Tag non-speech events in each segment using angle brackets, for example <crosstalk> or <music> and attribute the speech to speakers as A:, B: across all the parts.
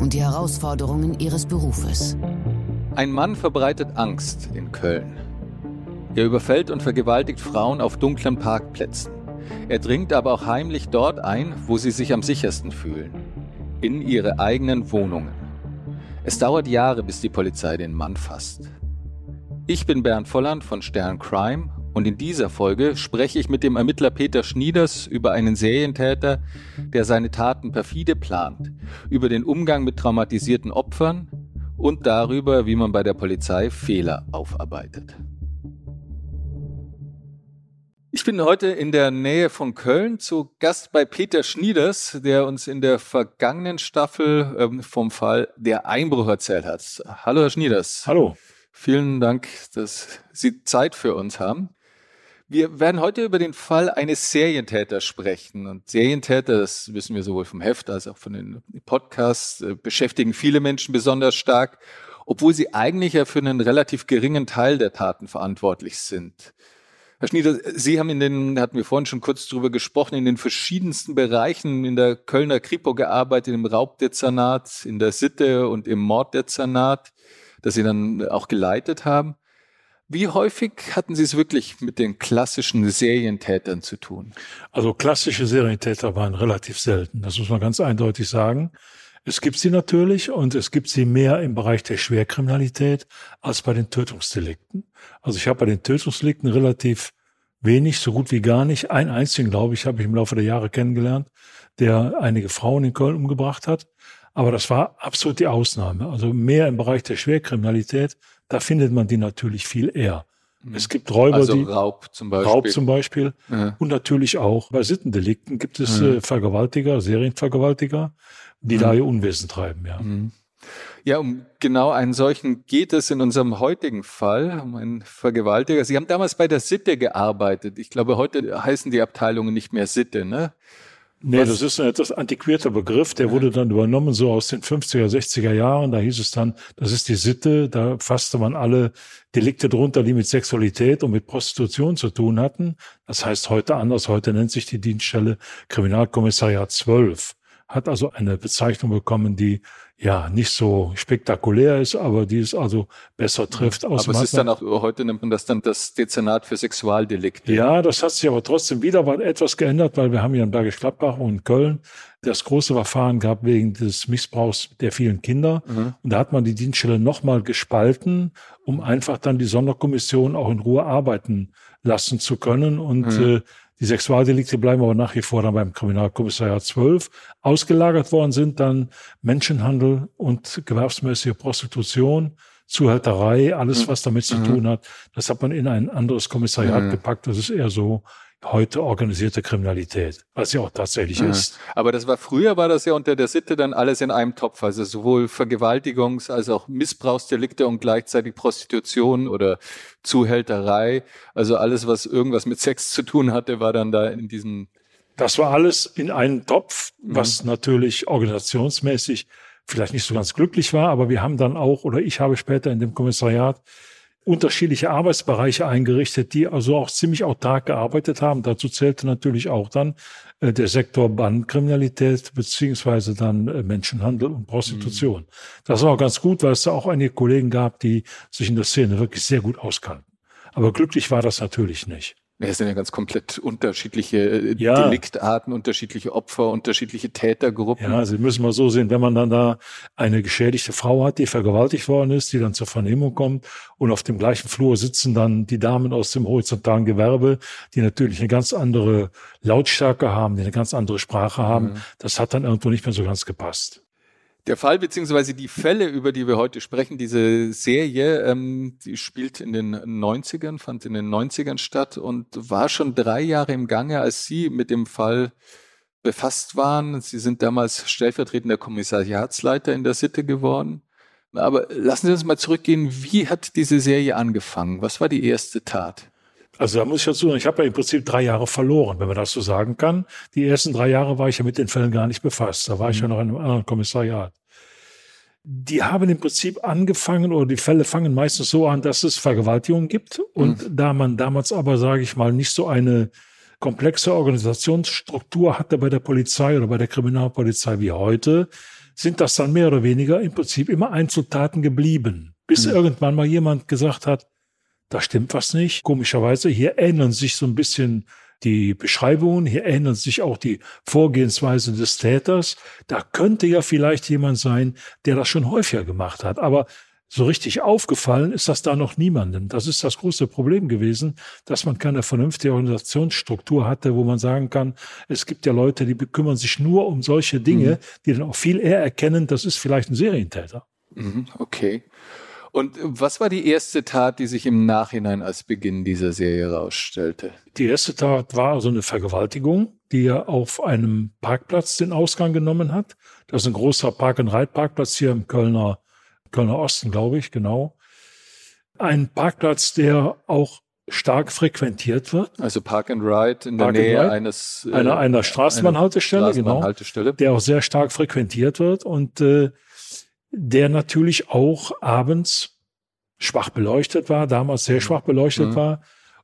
A: und die Herausforderungen ihres Berufes.
B: Ein Mann verbreitet Angst in Köln. Er überfällt und vergewaltigt Frauen auf dunklen Parkplätzen. Er dringt aber auch heimlich dort ein, wo sie sich am sichersten fühlen. In ihre eigenen Wohnungen. Es dauert Jahre, bis die Polizei den Mann fasst. Ich bin Bernd Volland von Stern Crime und in dieser Folge spreche ich mit dem Ermittler Peter Schnieders über einen Serientäter, der seine Taten perfide plant, über den Umgang mit traumatisierten Opfern und darüber, wie man bei der Polizei Fehler aufarbeitet. Ich bin heute in der Nähe von Köln zu Gast bei Peter Schnieders, der uns in der vergangenen Staffel ähm, vom Fall Der Einbruch erzählt hat. Hallo, Herr Schnieders.
C: Hallo.
B: Vielen Dank, dass Sie Zeit für uns haben. Wir werden heute über den Fall eines Serientäters sprechen. Und Serientäter, das wissen wir sowohl vom Heft als auch von den Podcasts, äh, beschäftigen viele Menschen besonders stark, obwohl sie eigentlich ja für einen relativ geringen Teil der Taten verantwortlich sind. Herr Schnieder, Sie haben in den, hatten wir vorhin schon kurz drüber gesprochen, in den verschiedensten Bereichen in der Kölner Kripo gearbeitet, im Raubdezernat, in der Sitte und im Morddezernat, das Sie dann auch geleitet haben. Wie häufig hatten Sie es wirklich mit den klassischen Serientätern zu tun?
C: Also klassische Serientäter waren relativ selten. Das muss man ganz eindeutig sagen. Es gibt sie natürlich und es gibt sie mehr im Bereich der Schwerkriminalität als bei den Tötungsdelikten. Also ich habe bei den Tötungsdelikten relativ wenig, so gut wie gar nicht. Ein einzigen, glaube ich, habe ich im Laufe der Jahre kennengelernt, der einige Frauen in Köln umgebracht hat. Aber das war absolut die Ausnahme. Also mehr im Bereich der Schwerkriminalität da findet man die natürlich viel eher. Mhm. Es gibt Räuber,
B: also
C: die
B: Raub zum Beispiel.
C: Raub zum Beispiel. Ja. Und natürlich auch bei Sittendelikten gibt es ja. äh, Vergewaltiger, Serienvergewaltiger, die ja. da ihr Unwesen treiben, ja.
B: Mhm. Ja, um genau einen solchen geht es in unserem heutigen Fall, um einen Vergewaltiger. Sie haben damals bei der Sitte gearbeitet. Ich glaube, heute heißen die Abteilungen nicht mehr Sitte, ne?
C: Nee, das ist ein etwas antiquierter Begriff, der wurde dann übernommen so aus den 50er, 60er Jahren. Da hieß es dann, das ist die Sitte, da fasste man alle Delikte drunter, die mit Sexualität und mit Prostitution zu tun hatten. Das heißt heute anders, heute nennt sich die Dienststelle Kriminalkommissariat 12 hat also eine Bezeichnung bekommen, die ja nicht so spektakulär ist, aber die es also besser trifft.
B: aber es ist dann auch, heute nennt man das dann das Dezernat für Sexualdelikte.
C: Ja, das hat sich aber trotzdem wieder etwas geändert, weil wir haben ja in Bergisch Gladbach und in Köln das große Verfahren gehabt wegen des Missbrauchs der vielen Kinder. Mhm. Und da hat man die Dienststelle nochmal gespalten, um einfach dann die Sonderkommission auch in Ruhe arbeiten lassen zu können. Und mhm. äh, die Sexualdelikte bleiben aber nach wie vor dann beim Kriminalkommissariat 12. Ausgelagert worden sind dann Menschenhandel und gewerbsmäßige Prostitution, Zuhälterei, alles, mhm. was damit zu mhm. tun hat. Das hat man in ein anderes Kommissariat mhm. gepackt. Das ist eher so heute organisierte Kriminalität, was ja auch tatsächlich mhm. ist.
B: Aber das war früher, war das ja unter der Sitte dann alles in einem Topf, also sowohl Vergewaltigungs- als auch Missbrauchsdelikte und gleichzeitig Prostitution oder Zuhälterei. Also alles, was irgendwas mit Sex zu tun hatte, war dann da in diesem.
C: Das war alles in einem Topf, was mhm. natürlich organisationsmäßig vielleicht nicht so ganz glücklich war, aber wir haben dann auch, oder ich habe später in dem Kommissariat unterschiedliche Arbeitsbereiche eingerichtet, die also auch ziemlich autark gearbeitet haben. Dazu zählte natürlich auch dann äh, der Sektor Bandenkriminalität beziehungsweise dann äh, Menschenhandel und Prostitution. Mhm. Das war auch ganz gut, weil es da auch einige Kollegen gab, die sich in der Szene wirklich sehr gut auskannten. Aber glücklich war das natürlich nicht.
B: Es sind ja ganz komplett unterschiedliche äh, ja. Deliktarten, unterschiedliche Opfer, unterschiedliche Tätergruppen.
C: Ja, Sie müssen mal so sehen, wenn man dann da eine geschädigte Frau hat, die vergewaltigt worden ist, die dann zur Vernehmung kommt und auf dem gleichen Flur sitzen dann die Damen aus dem horizontalen Gewerbe, die natürlich eine ganz andere Lautstärke haben, die eine ganz andere Sprache haben. Mhm. Das hat dann irgendwo nicht mehr so ganz gepasst.
B: Der Fall beziehungsweise die Fälle, über die wir heute sprechen, diese Serie, ähm, die spielt in den 90ern, fand in den 90ern statt und war schon drei Jahre im Gange, als Sie mit dem Fall befasst waren. Sie sind damals stellvertretender Kommissariatsleiter in der Sitte geworden. Aber lassen Sie uns mal zurückgehen. Wie hat diese Serie angefangen? Was war die erste Tat?
C: Also da muss ich dazu sagen, ich habe ja im Prinzip drei Jahre verloren, wenn man das so sagen kann. Die ersten drei Jahre war ich ja mit den Fällen gar nicht befasst. Da war mhm. ich ja noch in einem anderen Kommissariat. Die haben im Prinzip angefangen, oder die Fälle fangen meistens so an, dass es Vergewaltigungen gibt. Und mhm. da man damals aber, sage ich mal, nicht so eine komplexe Organisationsstruktur hatte bei der Polizei oder bei der Kriminalpolizei wie heute, sind das dann mehr oder weniger im Prinzip immer Einzeltaten geblieben. Bis mhm. irgendwann mal jemand gesagt hat, da stimmt was nicht. Komischerweise, hier ähneln sich so ein bisschen die Beschreibungen, hier ähneln sich auch die Vorgehensweise des Täters. Da könnte ja vielleicht jemand sein, der das schon häufiger gemacht hat. Aber so richtig aufgefallen ist das da noch niemandem. Das ist das große Problem gewesen, dass man keine vernünftige Organisationsstruktur hatte, wo man sagen kann, es gibt ja Leute, die kümmern sich nur um solche Dinge, mhm. die dann auch viel eher erkennen, das ist vielleicht ein Serientäter.
B: Mhm, okay. Und was war die erste Tat, die sich im Nachhinein als Beginn dieser Serie herausstellte?
C: Die erste Tat war also eine Vergewaltigung, die er auf einem Parkplatz den Ausgang genommen hat. Das ist ein großer Park-and-Ride-Parkplatz hier im Kölner Kölner Osten, glaube ich, genau. Ein Parkplatz, der auch stark frequentiert wird.
B: Also Park and Ride in Park der Nähe eines
C: äh, einer, einer Straßenbahnhaltestelle, Straßenbahnhaltestelle, genau, der auch sehr stark frequentiert wird und äh, der natürlich auch abends schwach beleuchtet war, damals sehr schwach beleuchtet mhm. war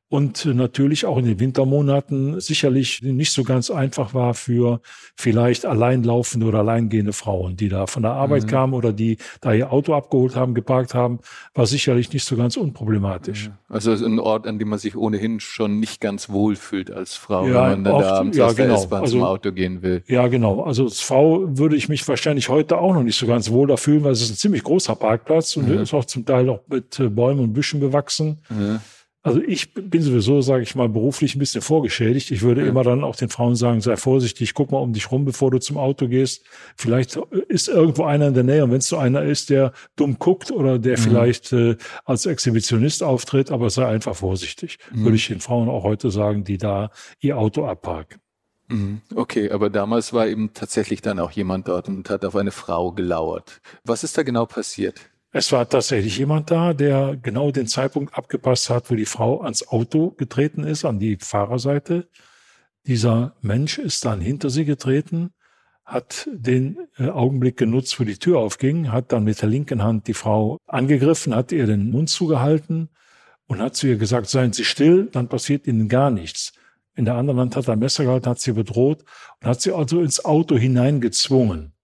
C: und natürlich auch in den Wintermonaten sicherlich nicht so ganz einfach war für vielleicht alleinlaufende oder alleingehende Frauen, die da von der Arbeit mhm. kamen oder die da ihr Auto abgeholt haben, geparkt haben, war sicherlich nicht so ganz unproblematisch.
B: Also ein Ort, an dem man sich ohnehin schon nicht ganz wohl fühlt als Frau, ja, wenn man oft, da abends ja, aus genau. S-Bahn also, zum Auto gehen will.
C: Ja, genau. Also als Frau würde ich mich wahrscheinlich heute auch noch nicht so ganz wohl da fühlen, weil es ist ein ziemlich großer Parkplatz und mhm. ist auch zum Teil auch mit äh, Bäumen und Büschen bewachsen. Mhm. Also ich bin sowieso, sage ich mal, beruflich ein bisschen vorgeschädigt. Ich würde ja. immer dann auch den Frauen sagen, sei vorsichtig, guck mal um dich rum, bevor du zum Auto gehst. Vielleicht ist irgendwo einer in der Nähe und wenn es so einer ist, der dumm guckt oder der mhm. vielleicht äh, als Exhibitionist auftritt, aber sei einfach vorsichtig, mhm. würde ich den Frauen auch heute sagen, die da ihr Auto abparken.
B: Mhm. Okay, aber damals war eben tatsächlich dann auch jemand dort und hat auf eine Frau gelauert. Was ist da genau passiert?
C: Es war tatsächlich jemand da, der genau den Zeitpunkt abgepasst hat, wo die Frau ans Auto getreten ist, an die Fahrerseite. Dieser Mensch ist dann hinter sie getreten, hat den äh, Augenblick genutzt, wo die Tür aufging, hat dann mit der linken Hand die Frau angegriffen, hat ihr den Mund zugehalten und hat zu ihr gesagt, seien Sie still, dann passiert Ihnen gar nichts. In der anderen Hand hat er ein Messer gehalten, hat sie bedroht und hat sie also ins Auto hineingezwungen.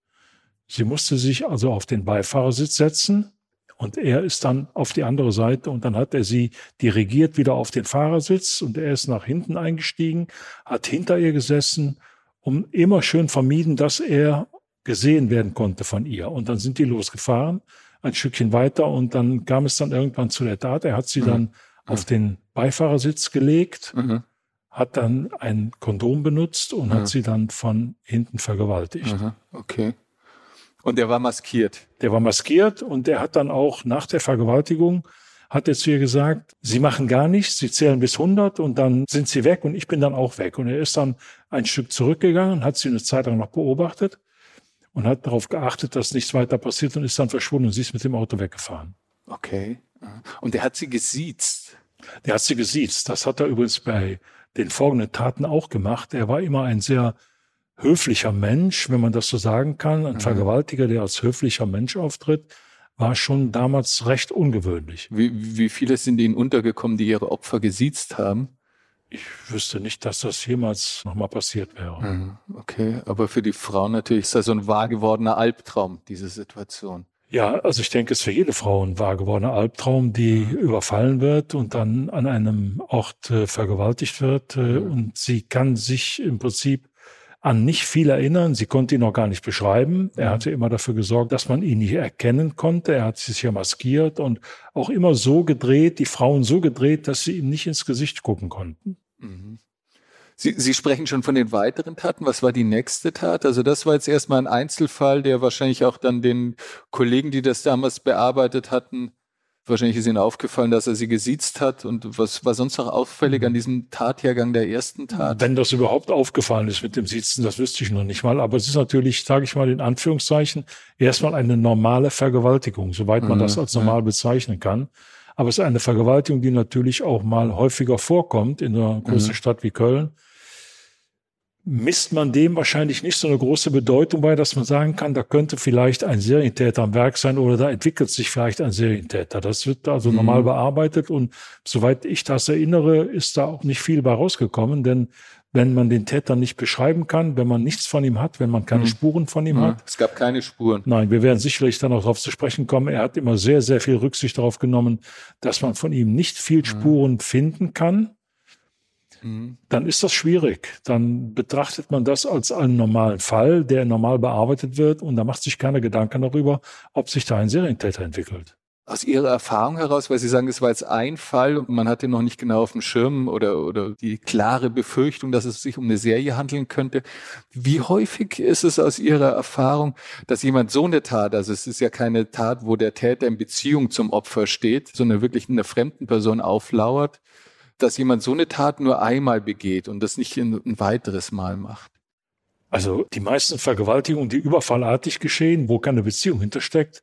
C: Sie musste sich also auf den Beifahrersitz setzen und er ist dann auf die andere Seite und dann hat er sie dirigiert wieder auf den Fahrersitz und er ist nach hinten eingestiegen, hat hinter ihr gesessen, um immer schön vermieden, dass er gesehen werden konnte von ihr. Und dann sind die losgefahren, ein Stückchen weiter und dann kam es dann irgendwann zu der Tat. Er hat sie mhm. dann auf den Beifahrersitz gelegt, mhm. hat dann ein Kondom benutzt und mhm. hat sie dann von hinten vergewaltigt.
B: Okay. Und der war maskiert.
C: Der war maskiert und der hat dann auch nach der Vergewaltigung hat er zu ihr gesagt, sie machen gar nichts, sie zählen bis 100 und dann sind sie weg und ich bin dann auch weg. Und er ist dann ein Stück zurückgegangen, hat sie eine Zeit lang noch beobachtet und hat darauf geachtet, dass nichts weiter passiert und ist dann verschwunden und sie ist mit dem Auto weggefahren.
B: Okay. Und der hat sie gesiezt.
C: Der hat sie gesiezt. Das hat er übrigens bei den folgenden Taten auch gemacht. Er war immer ein sehr höflicher Mensch, wenn man das so sagen kann, ein mhm. Vergewaltiger, der als höflicher Mensch auftritt, war schon damals recht ungewöhnlich.
B: Wie, wie viele sind Ihnen untergekommen, die ihre Opfer gesiezt haben?
C: Ich wüsste nicht, dass das jemals nochmal passiert wäre.
B: Mhm. Okay, aber für die Frau natürlich ist das so ein wahr gewordener Albtraum, diese Situation.
C: Ja, also ich denke, es ist für jede Frau ein wahr gewordener Albtraum, die mhm. überfallen wird und dann an einem Ort äh, vergewaltigt wird. Äh, mhm. Und sie kann sich im Prinzip an nicht viel erinnern. Sie konnte ihn noch gar nicht beschreiben. Er mhm. hatte immer dafür gesorgt, dass man ihn nicht erkennen konnte. Er hat sich ja maskiert und auch immer so gedreht, die Frauen so gedreht, dass sie ihm nicht ins Gesicht gucken konnten. Mhm.
B: Sie, Sie sprechen schon von den weiteren Taten. Was war die nächste Tat? Also das war jetzt erstmal ein Einzelfall, der wahrscheinlich auch dann den Kollegen, die das damals bearbeitet hatten, Wahrscheinlich ist Ihnen aufgefallen, dass er sie gesiezt hat. Und was war sonst noch auffällig an diesem Tathergang der ersten Tat?
C: Wenn das überhaupt aufgefallen ist mit dem Siezen, das wüsste ich noch nicht mal. Aber es ist natürlich, sage ich mal in Anführungszeichen, erstmal eine normale Vergewaltigung, soweit man mhm, das als normal bezeichnen kann. Aber es ist eine Vergewaltigung, die natürlich auch mal häufiger vorkommt in einer großen mhm. Stadt wie Köln misst man dem wahrscheinlich nicht so eine große Bedeutung bei, dass man sagen kann, da könnte vielleicht ein Serientäter am Werk sein oder da entwickelt sich vielleicht ein Serientäter. Das wird also mhm. normal bearbeitet und soweit ich das erinnere, ist da auch nicht viel bei rausgekommen, denn wenn man den Täter nicht beschreiben kann, wenn man nichts von ihm hat, wenn man keine mhm. Spuren von ihm mhm. hat.
B: Es gab keine Spuren.
C: Nein, wir werden sicherlich dann auch darauf zu sprechen kommen. Er hat immer sehr, sehr viel Rücksicht darauf genommen, dass man von ihm nicht viel mhm. Spuren finden kann dann ist das schwierig. Dann betrachtet man das als einen normalen Fall, der normal bearbeitet wird und da macht sich keiner Gedanken darüber, ob sich da ein Serientäter entwickelt.
B: Aus Ihrer Erfahrung heraus, weil Sie sagen, es war jetzt ein Fall und man hatte noch nicht genau auf dem Schirm oder, oder die klare Befürchtung, dass es sich um eine Serie handeln könnte. Wie häufig ist es aus Ihrer Erfahrung, dass jemand so eine Tat, also es ist ja keine Tat, wo der Täter in Beziehung zum Opfer steht, sondern wirklich einer fremden Person auflauert, dass jemand so eine Tat nur einmal begeht und das nicht ein, ein weiteres Mal macht?
C: Also die meisten Vergewaltigungen, die überfallartig geschehen, wo keine Beziehung hintersteckt,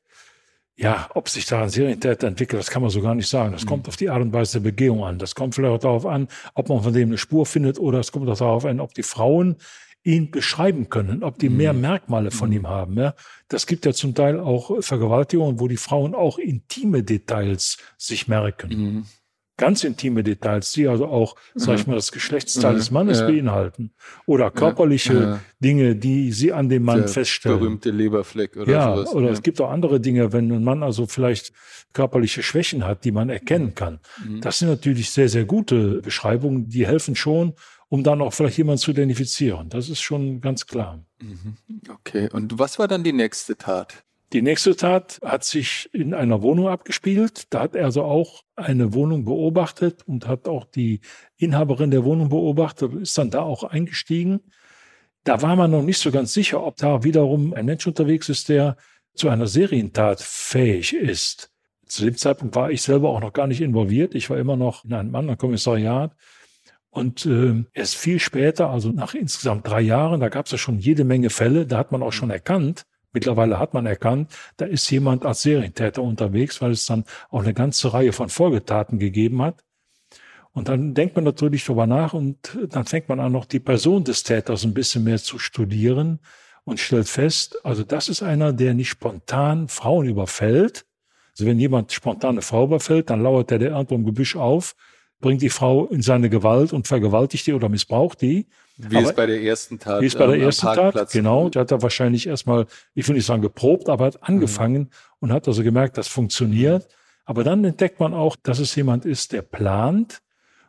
C: ja, ob sich da ein Serientäter entwickelt, das kann man so gar nicht sagen. Das mhm. kommt auf die Art und Weise der Begehung an. Das kommt vielleicht auch darauf an, ob man von dem eine Spur findet oder es kommt auch darauf an, ob die Frauen ihn beschreiben können, ob die mhm. mehr Merkmale von mhm. ihm haben. Ja? Das gibt ja zum Teil auch Vergewaltigungen, wo die Frauen auch intime Details sich merken. Mhm ganz intime Details, die also auch, mhm. sag ich mal, das Geschlechtsteil mhm. des Mannes ja. beinhalten. Oder körperliche ja. Dinge, die sie an dem Mann Der feststellen.
B: Berühmte Leberfleck oder
C: ja, sowas. Oder ja. es gibt auch andere Dinge, wenn ein Mann also vielleicht körperliche Schwächen hat, die man erkennen mhm. kann. Mhm. Das sind natürlich sehr, sehr gute Beschreibungen, die helfen schon, um dann auch vielleicht jemanden zu identifizieren. Das ist schon ganz klar.
B: Mhm. Okay, und was war dann die nächste Tat?
C: Die nächste Tat hat sich in einer Wohnung abgespielt. Da hat er also auch eine Wohnung beobachtet und hat auch die Inhaberin der Wohnung beobachtet und ist dann da auch eingestiegen. Da war man noch nicht so ganz sicher, ob da wiederum ein Mensch unterwegs ist, der zu einer Serientat fähig ist. Zu dem Zeitpunkt war ich selber auch noch gar nicht involviert. Ich war immer noch in einem anderen Kommissariat. Und äh, erst viel später, also nach insgesamt drei Jahren, da gab es ja schon jede Menge Fälle, da hat man auch schon erkannt, Mittlerweile hat man erkannt, da ist jemand als Serientäter unterwegs, weil es dann auch eine ganze Reihe von Folgetaten gegeben hat. Und dann denkt man natürlich darüber nach und dann fängt man an, noch die Person des Täters ein bisschen mehr zu studieren und stellt fest, also das ist einer, der nicht spontan Frauen überfällt. Also wenn jemand spontan eine Frau überfällt, dann lauert der, der irgendwo im Gebüsch auf, bringt die Frau in seine Gewalt und vergewaltigt die oder missbraucht die.
B: Wie aber, es bei der ersten Tat.
C: Wie es bei der ersten Tat, genau. Der hat da wahrscheinlich erstmal, ich will nicht sagen geprobt, aber hat angefangen mhm. und hat also gemerkt, das funktioniert. Aber dann entdeckt man auch, dass es jemand ist, der plant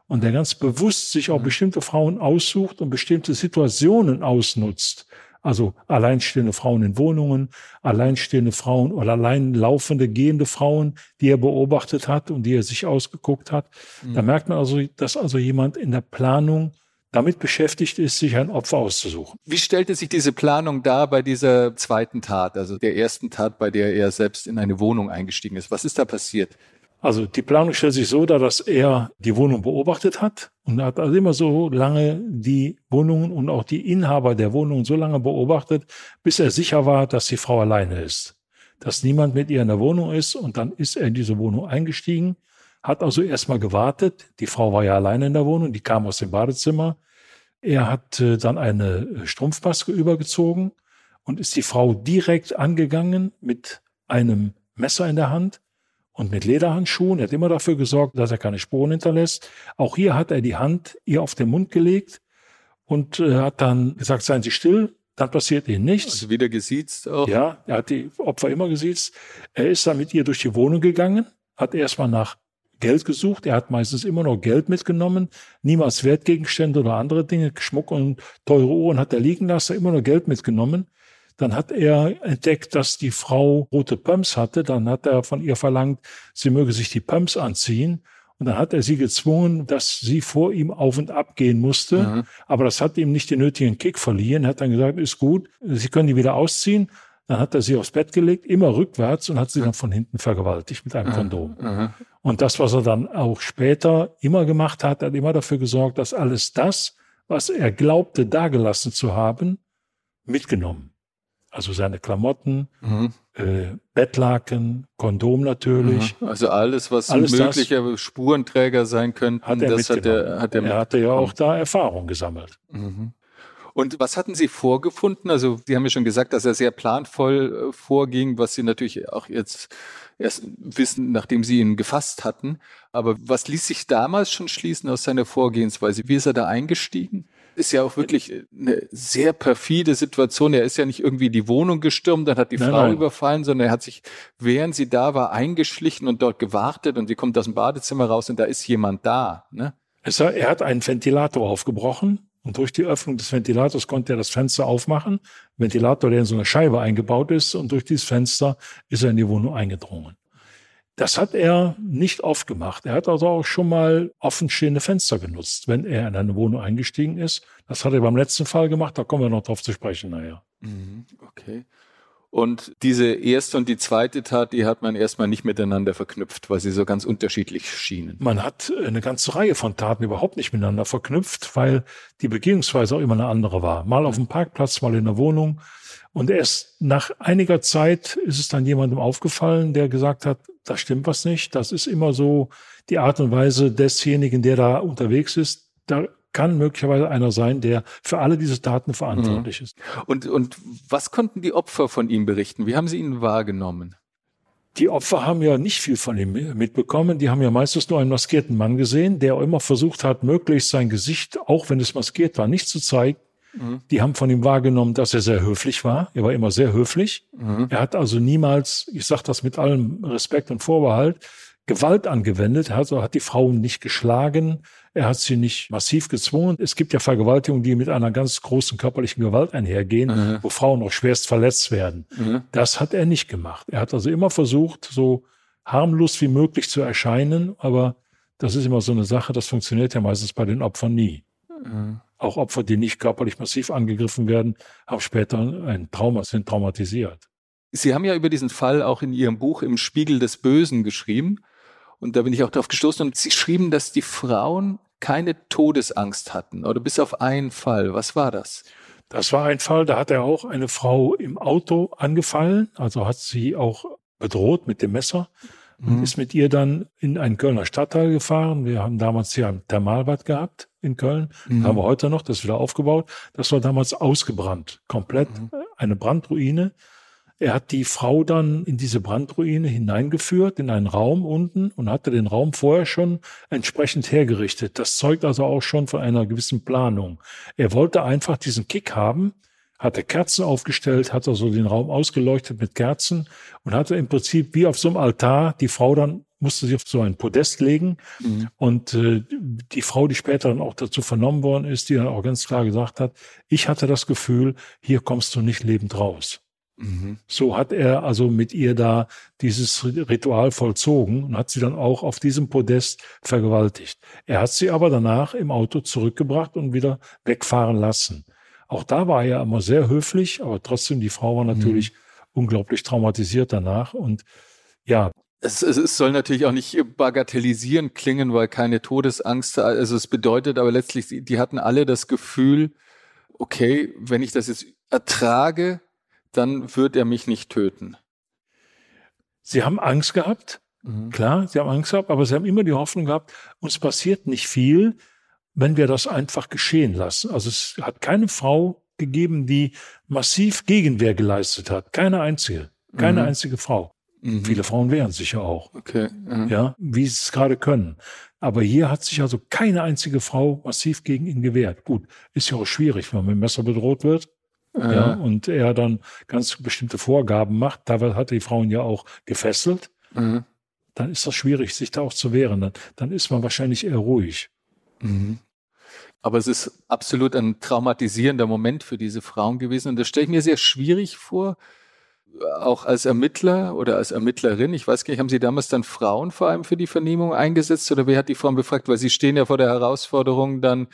C: und der ganz bewusst sich auch mhm. bestimmte Frauen aussucht und bestimmte Situationen ausnutzt. Also alleinstehende Frauen in Wohnungen, alleinstehende Frauen oder allein laufende, gehende Frauen, die er beobachtet hat und die er sich ausgeguckt hat. Mhm. Da merkt man also, dass also jemand in der Planung damit beschäftigt ist, sich ein Opfer auszusuchen.
B: Wie stellte sich diese Planung dar bei dieser zweiten Tat, also der ersten Tat, bei der er selbst in eine Wohnung eingestiegen ist? Was ist da passiert?
C: Also die Planung stellt sich so dar, dass er die Wohnung beobachtet hat und hat also immer so lange die Wohnungen und auch die Inhaber der Wohnungen so lange beobachtet, bis er sicher war, dass die Frau alleine ist. Dass niemand mit ihr in der Wohnung ist und dann ist er in diese Wohnung eingestiegen hat also erstmal gewartet. Die Frau war ja alleine in der Wohnung, die kam aus dem Badezimmer. Er hat äh, dann eine äh, Strumpfmaske übergezogen und ist die Frau direkt angegangen mit einem Messer in der Hand und mit Lederhandschuhen. Er hat immer dafür gesorgt, dass er keine Spuren hinterlässt. Auch hier hat er die Hand ihr auf den Mund gelegt und äh, hat dann gesagt, seien Sie still, dann passiert ihnen nichts.
B: Also wieder gesiezt auch.
C: Ja, er hat die Opfer immer gesiezt. Er ist dann mit ihr durch die Wohnung gegangen, hat erstmal nach Geld gesucht. Er hat meistens immer noch Geld mitgenommen, niemals Wertgegenstände oder andere Dinge, Schmuck und teure Uhren hat er liegen lassen, immer nur Geld mitgenommen. Dann hat er entdeckt, dass die Frau rote Pumps hatte. Dann hat er von ihr verlangt, sie möge sich die Pumps anziehen. Und dann hat er sie gezwungen, dass sie vor ihm auf und ab gehen musste. Mhm. Aber das hat ihm nicht den nötigen Kick verliehen. Er hat dann gesagt, ist gut, Sie können die wieder ausziehen. Dann hat er sie aufs Bett gelegt, immer rückwärts und hat sie dann von hinten vergewaltigt mit einem Kondom.
B: Aha.
C: Und das, was er dann auch später immer gemacht hat, hat immer dafür gesorgt, dass alles das, was er glaubte, dagelassen zu haben, mitgenommen. Also seine Klamotten,
B: Mhm.
C: äh, Bettlaken, Kondom natürlich.
B: Also alles, was
C: Alles
B: ein möglicher Spurenträger sein könnte,
C: Hat er
B: das hat er, hat er,
C: er hatte ja auch da Erfahrung gesammelt.
B: Mhm. Und was hatten Sie vorgefunden? Also Sie haben ja schon gesagt, dass er sehr planvoll äh, vorging, was Sie natürlich auch jetzt erst wissen, nachdem Sie ihn gefasst hatten. Aber was ließ sich damals schon schließen aus seiner Vorgehensweise? Wie ist er da eingestiegen? Ist ja auch wirklich eine sehr perfide Situation. Er ist ja nicht irgendwie die Wohnung gestürmt, dann hat die
C: Nein,
B: Frau
C: nein.
B: überfallen, sondern er hat sich, während sie da war, eingeschlichen und dort gewartet und sie kommt aus dem Badezimmer raus und da ist jemand da. Ne?
C: Er hat einen Ventilator aufgebrochen und durch die Öffnung des Ventilators konnte er das Fenster aufmachen. Ventilator, der in so eine Scheibe eingebaut ist und durch dieses Fenster ist er in die Wohnung eingedrungen. Das hat er nicht oft gemacht. Er hat also auch schon mal offenstehende Fenster genutzt, wenn er in eine Wohnung eingestiegen ist. Das hat er beim letzten Fall gemacht, da kommen wir noch drauf zu sprechen nachher.
B: Mhm, Okay. Und diese erste und die zweite Tat, die hat man erstmal nicht miteinander verknüpft, weil sie so ganz unterschiedlich schienen.
C: Man hat eine ganze Reihe von Taten überhaupt nicht miteinander verknüpft, weil die Begehungsweise auch immer eine andere war. Mal auf dem Parkplatz, mal in der Wohnung. Und erst nach einiger Zeit ist es dann jemandem aufgefallen, der gesagt hat, da stimmt was nicht. Das ist immer so die Art und Weise desjenigen, der da unterwegs ist. Da kann möglicherweise einer sein, der für alle diese Taten verantwortlich ist.
B: Und, und was konnten die Opfer von ihm berichten? Wie haben sie ihn wahrgenommen?
C: Die Opfer haben ja nicht viel von ihm mitbekommen. Die haben ja meistens nur einen maskierten Mann gesehen, der immer versucht hat, möglichst sein Gesicht, auch wenn es maskiert war, nicht zu zeigen. Die haben von ihm wahrgenommen, dass er sehr höflich war. Er war immer sehr höflich. Er hat also niemals, ich sage das mit allem Respekt und Vorbehalt, Gewalt angewendet. Er hat, also hat die Frauen nicht geschlagen. Er hat sie nicht massiv gezwungen. Es gibt ja Vergewaltigungen, die mit einer ganz großen körperlichen Gewalt einhergehen, wo Frauen auch schwerst verletzt werden. Das hat er nicht gemacht. Er hat also immer versucht, so harmlos wie möglich zu erscheinen, aber das ist immer so eine Sache, das funktioniert ja meistens bei den Opfern nie. Auch Opfer, die nicht körperlich massiv angegriffen werden, haben später ein Trauma, sind traumatisiert.
B: Sie haben ja über diesen Fall auch in Ihrem Buch im Spiegel des Bösen geschrieben. Und da bin ich auch darauf gestoßen. Und Sie schrieben, dass die Frauen keine Todesangst hatten. Oder bis auf einen Fall. Was war das?
C: Das war ein Fall, da hat er auch eine Frau im Auto angefallen, also hat sie auch bedroht mit dem Messer und ist mit ihr dann in einen Kölner Stadtteil gefahren. Wir haben damals hier ein Thermalbad gehabt in Köln, haben wir heute noch, das ist wieder aufgebaut. Das war damals ausgebrannt, komplett eine Brandruine. Er hat die Frau dann in diese Brandruine hineingeführt, in einen Raum unten und hatte den Raum vorher schon entsprechend hergerichtet. Das zeugt also auch schon von einer gewissen Planung. Er wollte einfach diesen Kick haben, hatte Kerzen aufgestellt, hat also den Raum ausgeleuchtet mit Kerzen und hatte im Prinzip wie auf so einem Altar die Frau dann musste sich auf so ein Podest legen und äh, die Frau, die später dann auch dazu vernommen worden ist, die dann auch ganz klar gesagt hat, ich hatte das Gefühl, hier kommst du nicht lebend raus. So hat er also mit ihr da dieses Ritual vollzogen und hat sie dann auch auf diesem Podest vergewaltigt. Er hat sie aber danach im Auto zurückgebracht und wieder wegfahren lassen. Auch da war er immer sehr höflich, aber trotzdem, die Frau war natürlich unglaublich traumatisiert danach. Und ja,
B: Es, es, es soll natürlich auch nicht bagatellisierend klingen, weil keine Todesangst, also es bedeutet aber letztlich, die hatten alle das Gefühl, okay, wenn ich das jetzt ertrage, dann wird er mich nicht töten.
C: sie haben Angst gehabt, klar, sie haben Angst gehabt, aber sie haben immer die Hoffnung gehabt, uns passiert nicht viel, wenn wir das einfach geschehen lassen. Also es hat keine Frau gegeben, die massiv Gegenwehr geleistet hat. Keine einzige. Keine einzige Frau. Viele Frauen wehren sich ja auch.
B: Okay. mhm.
C: ja, wie sie es gerade können. Aber hier hat sich also keine einzige Frau massiv gegen ihn gewehrt. Gut, ist ja auch schwierig, wenn man mit dem Messer bedroht wird. Ja, und er dann ganz bestimmte Vorgaben macht. Teilweise hat er die Frauen ja auch gefesselt.
B: Mhm.
C: Dann ist das schwierig, sich da auch zu wehren. Dann, dann ist man wahrscheinlich eher ruhig.
B: Aber es ist absolut ein traumatisierender Moment für diese Frauen gewesen. Und das stelle ich mir sehr schwierig vor, auch als Ermittler oder als Ermittlerin. Ich weiß gar nicht, haben Sie damals dann Frauen vor allem für die Vernehmung eingesetzt oder wer hat die Frauen befragt? Weil Sie stehen ja vor der Herausforderung, dann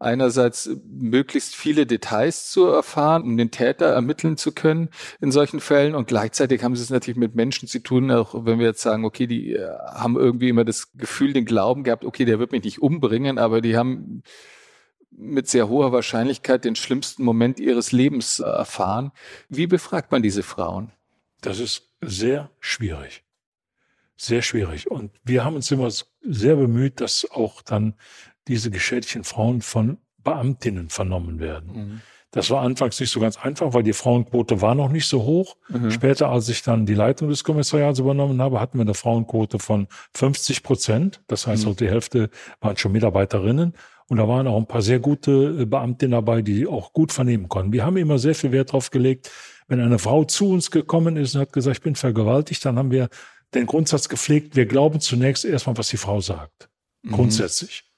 B: einerseits möglichst viele Details zu erfahren, um den Täter ermitteln zu können in solchen Fällen und gleichzeitig haben sie es natürlich mit Menschen zu tun, auch wenn wir jetzt sagen, okay, die äh, haben irgendwie immer das Gefühl, den Glauben gehabt, okay, der wird mich nicht umbringen, aber die haben mit sehr hoher Wahrscheinlichkeit den schlimmsten Moment ihres Lebens erfahren. Wie befragt man diese Frauen?
C: Das ist sehr schwierig. Sehr schwierig. Und wir haben uns immer sehr bemüht, dass auch dann diese geschädigten Frauen von Beamtinnen vernommen werden. Mhm. Das war anfangs nicht so ganz einfach, weil die Frauenquote war noch nicht so hoch. Mhm. Später, als ich dann die Leitung des Kommissariats übernommen habe, hatten wir eine Frauenquote von 50 Prozent. Das heißt, mhm. die Hälfte waren schon Mitarbeiterinnen. Und da waren auch ein paar sehr gute äh, Beamtinnen dabei, die auch gut vernehmen konnten. Wir haben immer sehr viel Wert darauf gelegt, wenn eine Frau zu uns gekommen ist und hat gesagt, ich bin vergewaltigt, dann haben wir den Grundsatz gepflegt, wir glauben zunächst erstmal, was die Frau sagt. Mhm. Grundsätzlich.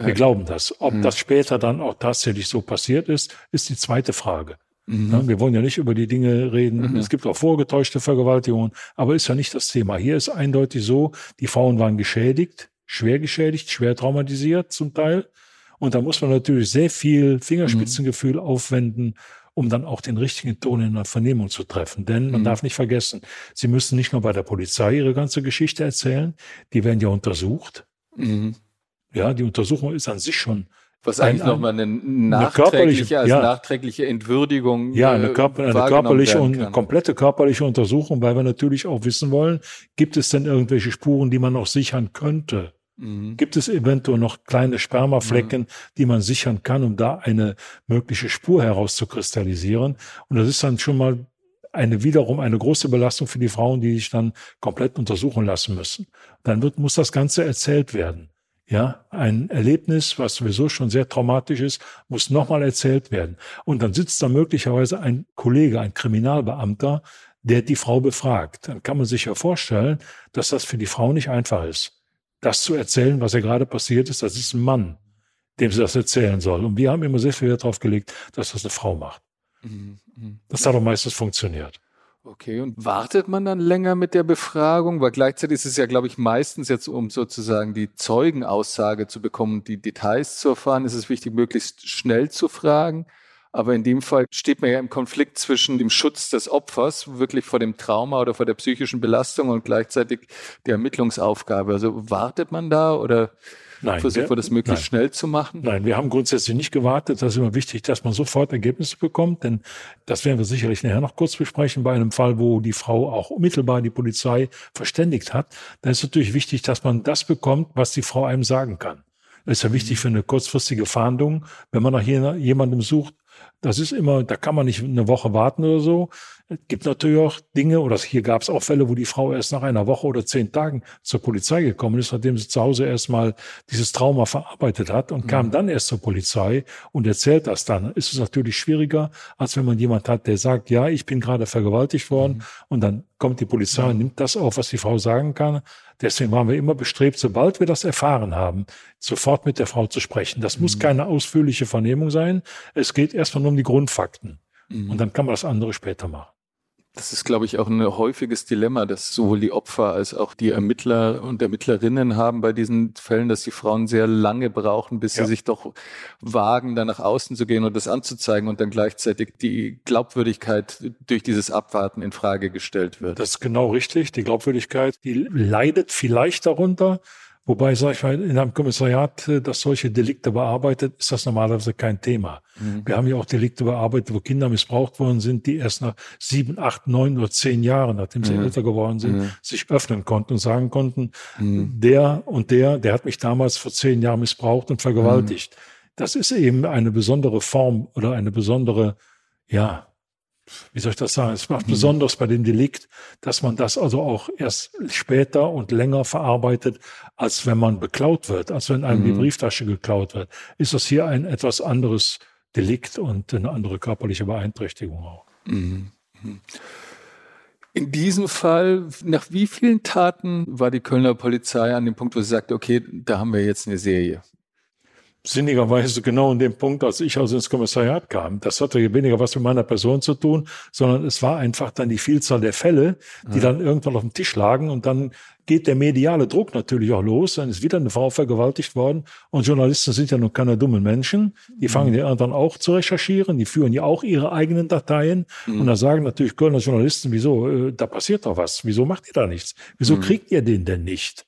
C: Wir glauben das. Ob mhm. das später dann auch tatsächlich so passiert ist, ist die zweite Frage. Mhm. wir wollen ja nicht über die Dinge reden. Mhm. Es gibt auch vorgetäuschte Vergewaltigungen, aber ist ja nicht das Thema. Hier ist eindeutig so, die Frauen waren geschädigt, schwer geschädigt, schwer traumatisiert zum Teil. Und da muss man natürlich sehr viel Fingerspitzengefühl mhm. aufwenden, um dann auch den richtigen Ton in der Vernehmung zu treffen. Denn man mhm. darf nicht vergessen, sie müssen nicht nur bei der Polizei ihre ganze Geschichte erzählen, die werden ja untersucht. Mhm. Ja, die Untersuchung ist an sich schon
B: was eigentlich nochmal eine nachträgliche, als ja. nachträgliche Entwürdigung.
C: Ja, eine, äh, Körper, eine körperliche und eine komplette körperliche Untersuchung, weil wir natürlich auch wissen wollen, gibt es denn irgendwelche Spuren, die man noch sichern könnte? Mhm. Gibt es eventuell noch kleine Spermaflecken, mhm. die man sichern kann, um da eine mögliche Spur herauszukristallisieren? Und das ist dann schon mal eine wiederum eine große Belastung für die Frauen, die sich dann komplett untersuchen lassen müssen. Dann wird, muss das Ganze erzählt werden. Ja, ein Erlebnis, was sowieso schon sehr traumatisch ist, muss nochmal erzählt werden. Und dann sitzt da möglicherweise ein Kollege, ein Kriminalbeamter, der die Frau befragt. Dann kann man sich ja vorstellen, dass das für die Frau nicht einfach ist. Das zu erzählen, was ja gerade passiert ist, das ist ein Mann, dem sie das erzählen soll. Und wir haben immer sehr viel Wert darauf gelegt, dass das eine Frau macht. Mhm. mhm. Das hat auch meistens funktioniert.
B: Okay, und wartet man dann länger mit der Befragung? Weil gleichzeitig ist es ja, glaube ich, meistens jetzt, um sozusagen die Zeugenaussage zu bekommen, die Details zu erfahren, ist es wichtig, möglichst schnell zu fragen. Aber in dem Fall steht man ja im Konflikt zwischen dem Schutz des Opfers, wirklich vor dem Trauma oder vor der psychischen Belastung und gleichzeitig der Ermittlungsaufgabe. Also wartet man da oder Nein, versucht wir das möglichst nein. schnell zu machen?
C: Nein, wir haben grundsätzlich nicht gewartet. Das ist immer wichtig, dass man sofort Ergebnisse bekommt, denn das werden wir sicherlich nachher noch kurz besprechen. Bei einem Fall, wo die Frau auch unmittelbar die Polizei verständigt hat, da ist natürlich wichtig, dass man das bekommt, was die Frau einem sagen kann. Das ist ja wichtig für eine kurzfristige Fahndung, wenn man nach jemandem sucht, das ist immer, da kann man nicht eine Woche warten oder so. Es gibt natürlich auch Dinge, oder hier gab es auch Fälle, wo die Frau erst nach einer Woche oder zehn Tagen zur Polizei gekommen ist, nachdem sie zu Hause erstmal dieses Trauma verarbeitet hat und mhm. kam dann erst zur Polizei und erzählt das dann. Ist es natürlich schwieriger, als wenn man jemand hat, der sagt, ja, ich bin gerade vergewaltigt worden mhm. und dann kommt die Polizei mhm. und nimmt das auf, was die Frau sagen kann. Deswegen waren wir immer bestrebt, sobald wir das erfahren haben, sofort mit der Frau zu sprechen. Das mhm. muss keine ausführliche Vernehmung sein. Es geht erstmal nur um die Grundfakten. Mhm. Und dann kann man das andere später machen.
B: Das ist, glaube ich, auch ein häufiges Dilemma, dass sowohl die Opfer als auch die Ermittler und Ermittlerinnen haben bei diesen Fällen, dass die Frauen sehr lange brauchen, bis ja. sie sich doch wagen, da nach außen zu gehen und das anzuzeigen und dann gleichzeitig die Glaubwürdigkeit durch dieses Abwarten in Frage gestellt wird.
C: Das ist genau richtig. Die Glaubwürdigkeit, die leidet vielleicht darunter, Wobei, sag ich mal, in einem Kommissariat, äh, das solche Delikte bearbeitet, ist das normalerweise kein Thema. Mhm. Wir haben ja auch Delikte bearbeitet, wo Kinder missbraucht worden sind, die erst nach sieben, acht, neun oder zehn Jahren, nachdem sie mhm. älter geworden sind, mhm. sich öffnen konnten und sagen konnten, mhm. der und der, der hat mich damals vor zehn Jahren missbraucht und vergewaltigt. Mhm. Das ist eben eine besondere Form oder eine besondere, ja, wie soll ich das sagen? Es macht mhm. besonders bei dem Delikt, dass man das also auch erst später und länger verarbeitet, als wenn man beklaut wird, als wenn einem mhm. die Brieftasche geklaut wird. Ist das hier ein etwas anderes Delikt und eine andere körperliche Beeinträchtigung auch. Mhm.
B: mhm. In diesem Fall, nach wie vielen Taten war die Kölner Polizei an dem Punkt, wo sie sagte, okay, da haben wir jetzt eine Serie?
C: Sinnigerweise genau in dem Punkt, als ich also ins Kommissariat kam. Das hatte weniger was mit meiner Person zu tun, sondern es war einfach dann die Vielzahl der Fälle, die ja. dann irgendwann auf dem Tisch lagen und dann geht der mediale Druck natürlich auch los. Dann ist wieder eine Frau vergewaltigt worden. Und Journalisten sind ja nun keine dummen Menschen. Die fangen ja dann auch zu recherchieren. Die führen ja auch ihre eigenen Dateien. Mhm. Und da sagen natürlich Kölner Journalisten, wieso, äh, da passiert doch was. Wieso macht ihr da nichts? Wieso mhm. kriegt ihr den denn nicht?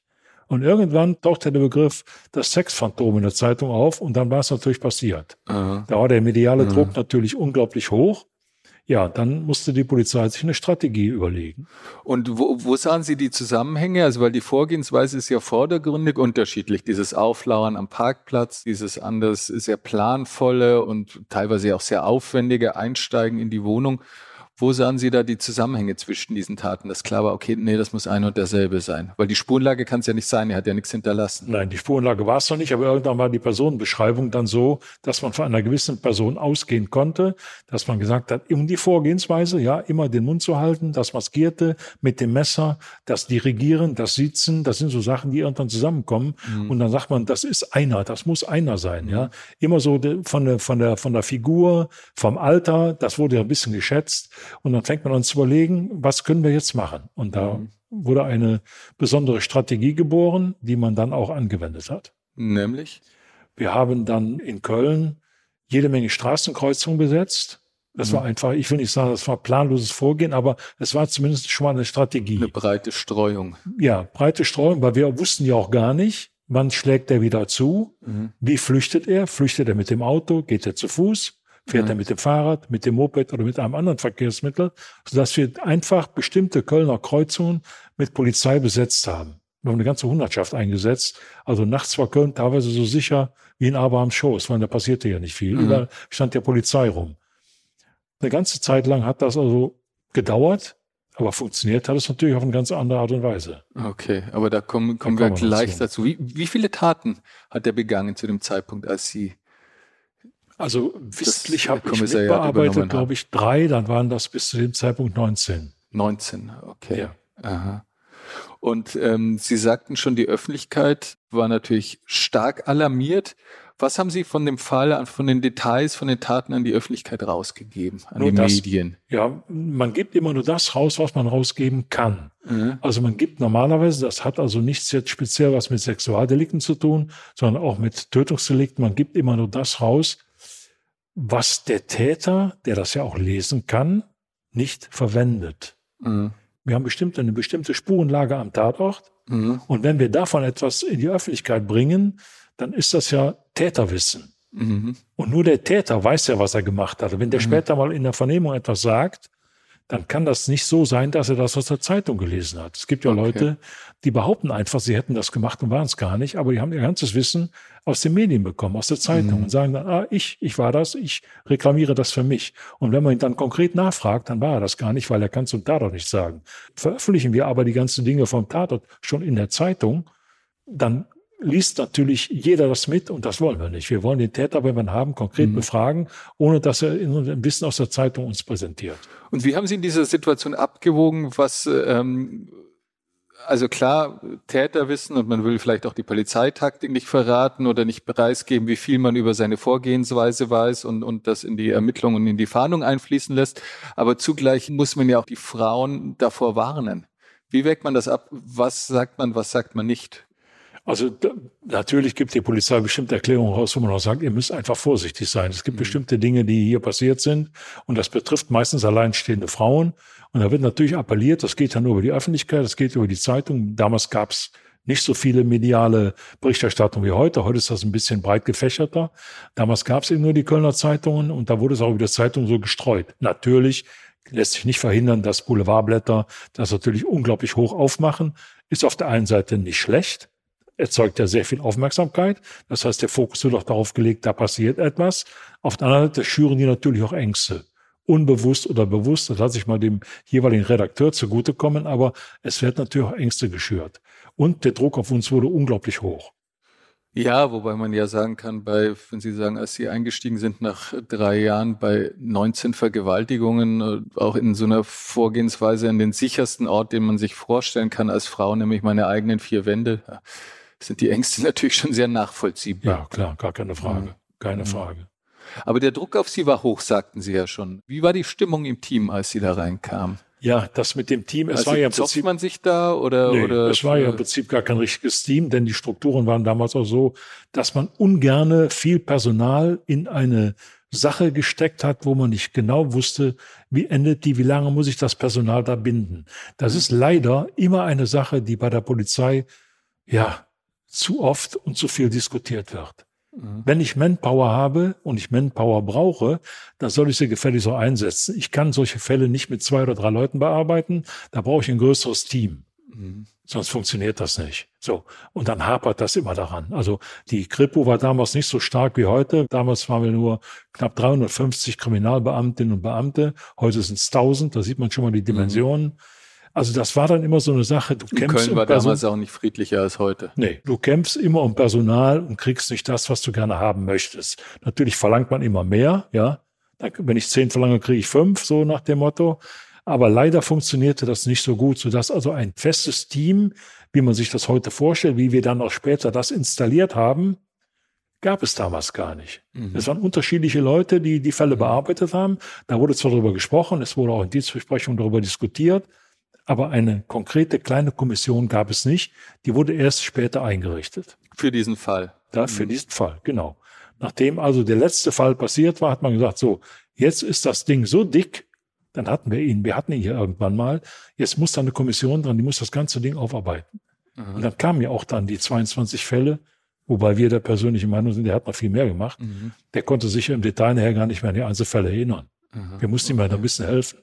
C: Und irgendwann tauchte der Begriff das Sexphantom in der Zeitung auf und dann war es natürlich passiert. Aha. Da war der mediale Aha. Druck natürlich unglaublich hoch. Ja, dann musste die Polizei sich eine Strategie überlegen.
B: Und wo, wo sahen Sie die Zusammenhänge? Also weil die Vorgehensweise ist ja vordergründig unterschiedlich. Dieses Auflauern am Parkplatz, dieses anders sehr planvolle und teilweise auch sehr aufwendige Einsteigen in die Wohnung. Wo sahen Sie da die Zusammenhänge zwischen diesen Taten, dass klar war, okay, nee, das muss ein und derselbe sein? Weil die Spurenlage kann es ja nicht sein, er hat ja nichts hinterlassen.
C: Nein, die Spurenlage war es noch nicht, aber irgendwann war die Personenbeschreibung dann so, dass man von einer gewissen Person ausgehen konnte, dass man gesagt hat, um die Vorgehensweise, ja, immer den Mund zu halten, das Maskierte mit dem Messer, das Dirigieren, das Sitzen, das sind so Sachen, die irgendwann zusammenkommen. Mhm. Und dann sagt man, das ist einer, das muss einer sein, mhm. ja. Immer so von der, von der, von der Figur, vom Alter, das wurde ja ein bisschen geschätzt. Und dann fängt man an zu überlegen, was können wir jetzt machen? Und da mhm. wurde eine besondere Strategie geboren, die man dann auch angewendet hat.
B: Nämlich?
C: Wir haben dann in Köln jede Menge Straßenkreuzungen besetzt. Das mhm. war einfach, ich will nicht sagen, das war planloses Vorgehen, aber es war zumindest schon mal eine Strategie.
B: Eine breite Streuung.
C: Ja, breite Streuung, weil wir wussten ja auch gar nicht, wann schlägt er wieder zu, mhm. wie flüchtet er, flüchtet er mit dem Auto, geht er zu Fuß, Fährt mhm. er mit dem Fahrrad, mit dem Moped oder mit einem anderen Verkehrsmittel, sodass wir einfach bestimmte Kölner Kreuzungen mit Polizei besetzt haben. Wir haben eine ganze Hundertschaft eingesetzt. Also nachts war Köln teilweise so sicher wie in Abrahams Schoß, weil da passierte ja nicht viel. Mhm. Überall stand der Polizei rum. Eine ganze Zeit lang hat das also gedauert, aber funktioniert hat es natürlich auf eine ganz andere Art und Weise.
B: Okay, aber da kommen, kommen wir gleich dazu. Wie, wie viele Taten hat er begangen zu dem Zeitpunkt, als Sie
C: also wissentlich habe ich mitbearbeitet, glaube ich, drei, dann waren das bis zu dem Zeitpunkt 19.
B: 19, okay. Ja. Aha. Und ähm, Sie sagten schon, die Öffentlichkeit war natürlich stark alarmiert. Was haben Sie von dem Fall, von den Details, von den Taten an die Öffentlichkeit rausgegeben, an nur die das, Medien?
C: Ja, man gibt immer nur das raus, was man rausgeben kann. Mhm. Also man gibt normalerweise, das hat also nichts jetzt speziell was mit Sexualdelikten zu tun, sondern auch mit Tötungsdelikten. Man gibt immer nur das raus, was der Täter, der das ja auch lesen kann, nicht verwendet. Mhm. Wir haben bestimmte, eine bestimmte Spurenlage am Tatort. Mhm. Und wenn wir davon etwas in die Öffentlichkeit bringen, dann ist das ja Täterwissen. Mhm. Und nur der Täter weiß ja, was er gemacht hat. wenn der mhm. später mal in der Vernehmung etwas sagt, dann kann das nicht so sein, dass er das aus der Zeitung gelesen hat. Es gibt ja okay. Leute, die behaupten einfach, sie hätten das gemacht und waren es gar nicht, aber die haben ihr ganzes Wissen aus den Medien bekommen, aus der Zeitung mhm. und sagen dann, ah, ich, ich war das, ich reklamiere das für mich. Und wenn man ihn dann konkret nachfragt, dann war er das gar nicht, weil er kann zum Tatort nicht sagen. Veröffentlichen wir aber die ganzen Dinge vom Tatort schon in der Zeitung, dann liest natürlich jeder das mit und das wollen wir nicht. Wir wollen den Täter, wenn wir ihn haben, konkret mhm. befragen, ohne dass er in ein Wissen aus der Zeitung uns präsentiert.
B: Und wie haben Sie in dieser Situation abgewogen, was ähm, also klar, Täter wissen und man will vielleicht auch die Polizeitaktik nicht verraten oder nicht preisgeben, wie viel man über seine Vorgehensweise weiß und, und das in die Ermittlungen und in die Fahndung einfließen lässt. Aber zugleich muss man ja auch die Frauen davor warnen. Wie wägt man das ab? Was sagt man, was sagt man nicht?
C: Also da, natürlich gibt die Polizei bestimmte Erklärungen raus, wo man auch sagt, ihr müsst einfach vorsichtig sein. Es gibt mhm. bestimmte Dinge, die hier passiert sind und das betrifft meistens alleinstehende Frauen. Und da wird natürlich appelliert, das geht ja nur über die Öffentlichkeit, das geht über die Zeitung. Damals gab es nicht so viele mediale Berichterstattung wie heute. Heute ist das ein bisschen breit gefächerter. Damals gab es eben nur die Kölner Zeitungen und da wurde es auch über die Zeitung so gestreut. Natürlich lässt sich nicht verhindern, dass Boulevardblätter das natürlich unglaublich hoch aufmachen. Ist auf der einen Seite nicht schlecht, erzeugt ja sehr viel Aufmerksamkeit. Das heißt, der Fokus wird auch darauf gelegt, da passiert etwas. Auf der anderen Seite schüren die natürlich auch Ängste. Unbewusst oder bewusst, das lasse ich mal dem jeweiligen Redakteur zugutekommen, aber es wird natürlich auch Ängste geschürt. Und der Druck auf uns wurde unglaublich hoch.
B: Ja, wobei man ja sagen kann, bei, wenn Sie sagen, als Sie eingestiegen sind nach drei Jahren bei 19 Vergewaltigungen, äh, auch in so einer Vorgehensweise an den sichersten Ort, den man sich vorstellen kann als Frau, nämlich meine eigenen vier Wände sind die Ängste <laughs> natürlich schon sehr nachvollziehbar.
C: Ja, klar, gar keine Frage. Keine Frage.
B: Aber der Druck auf Sie war hoch, sagten Sie ja schon. Wie war die Stimmung im Team, als Sie da reinkamen?
C: Ja, das mit dem Team, es
B: also
C: war ja
B: im Prinzip man sich da oder nee, oder
C: es war ja im Prinzip gar kein richtiges Team, denn die Strukturen waren damals auch so, dass man ungerne viel Personal in eine Sache gesteckt hat, wo man nicht genau wusste, wie endet die, wie lange muss ich das Personal da binden. Das ist leider immer eine Sache, die bei der Polizei ja zu oft und zu viel diskutiert wird. Mhm. Wenn ich Manpower habe und ich Manpower brauche, dann soll ich sie gefällig so einsetzen. Ich kann solche Fälle nicht mit zwei oder drei Leuten bearbeiten. Da brauche ich ein größeres Team. Mhm. Sonst funktioniert das nicht. So. Und dann hapert das immer daran. Also die Kripo war damals nicht so stark wie heute. Damals waren wir nur knapp 350 Kriminalbeamtinnen und Beamte. Heute sind es 1000. Da sieht man schon mal die. Dimensionen. Mhm. Also das war dann immer so eine Sache.
B: Du kämpfst Köln war um damals auch nicht friedlicher als heute.
C: Nee, du kämpfst immer um Personal und kriegst nicht das, was du gerne haben möchtest. Natürlich verlangt man immer mehr, ja. Wenn ich zehn verlange, kriege ich fünf, so nach dem Motto. Aber leider funktionierte das nicht so gut, sodass also ein festes Team, wie man sich das heute vorstellt, wie wir dann auch später das installiert haben, gab es damals gar nicht. Mhm. Es waren unterschiedliche Leute, die die Fälle bearbeitet haben. Da wurde zwar darüber gesprochen, es wurde auch in Dienstbesprechungen darüber diskutiert, aber eine konkrete kleine Kommission gab es nicht. Die wurde erst später eingerichtet.
B: Für diesen Fall.
C: Da, für mhm. diesen Fall, genau. Nachdem also der letzte Fall passiert war, hat man gesagt, so, jetzt ist das Ding so dick, dann hatten wir ihn, wir hatten ihn hier irgendwann mal, jetzt muss da eine Kommission dran, die muss das ganze Ding aufarbeiten. Mhm. Und dann kamen ja auch dann die 22 Fälle, wobei wir der persönlichen Meinung sind, der hat noch viel mehr gemacht. Mhm. Der konnte sich im Detail nachher gar nicht mehr an die Einzelfälle erinnern. Mhm. Wir mussten ihm halt ein bisschen helfen.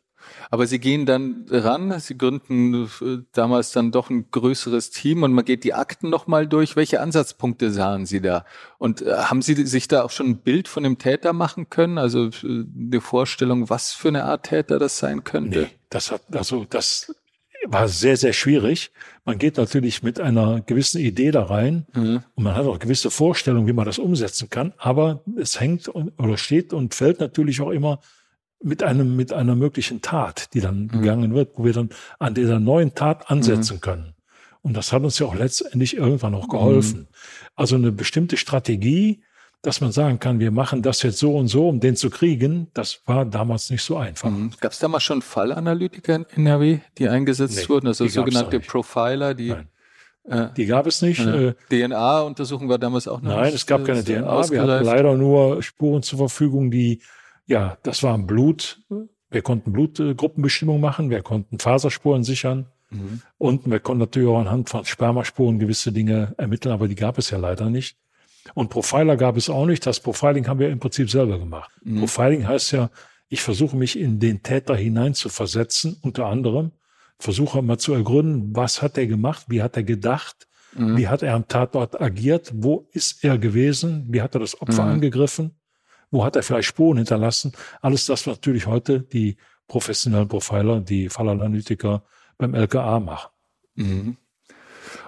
B: Aber sie gehen dann ran, sie gründen äh, damals dann doch ein größeres Team und man geht die Akten nochmal durch. Welche Ansatzpunkte sahen Sie da? Und äh, haben Sie sich da auch schon ein Bild von dem Täter machen können? Also äh, eine Vorstellung, was für eine Art Täter das sein könnte? Nee,
C: das hat, also das war sehr, sehr schwierig. Man geht natürlich mit einer gewissen Idee da rein mhm. und man hat auch gewisse Vorstellungen, wie man das umsetzen kann. Aber es hängt oder steht und fällt natürlich auch immer mit einem, mit einer möglichen Tat, die dann mhm. begangen wird, wo wir dann an dieser neuen Tat ansetzen mhm. können. Und das hat uns ja auch letztendlich irgendwann auch geholfen. Mhm. Also eine bestimmte Strategie, dass man sagen kann, wir machen das jetzt so und so, um den zu kriegen, das war damals nicht so einfach. Mhm.
B: Gab es damals schon Fallanalytiker in NRW, die eingesetzt nee, wurden, also sogenannte Profiler, die
C: Nein. Äh, die gab es nicht. Äh,
B: DNA-Untersuchungen war damals auch noch
C: Nein, nicht, es gab keine DNA. Wir hatten leider nur Spuren zur Verfügung, die ja, das war Blut. Wir konnten Blutgruppenbestimmung machen, wir konnten Faserspuren sichern mhm. und wir konnten natürlich auch anhand von Spermaspuren gewisse Dinge ermitteln, aber die gab es ja leider nicht. Und Profiler gab es auch nicht. Das Profiling haben wir im Prinzip selber gemacht. Mhm. Profiling heißt ja, ich versuche mich in den Täter hineinzuversetzen, unter anderem, versuche mal zu ergründen, was hat er gemacht, wie hat er gedacht, mhm. wie hat er am Tatort agiert, wo ist er gewesen, wie hat er das Opfer mhm. angegriffen wo hat er vielleicht Spuren hinterlassen? Alles das, was natürlich heute die professionellen Profiler, die Fallanalytiker beim LKA machen. Mhm.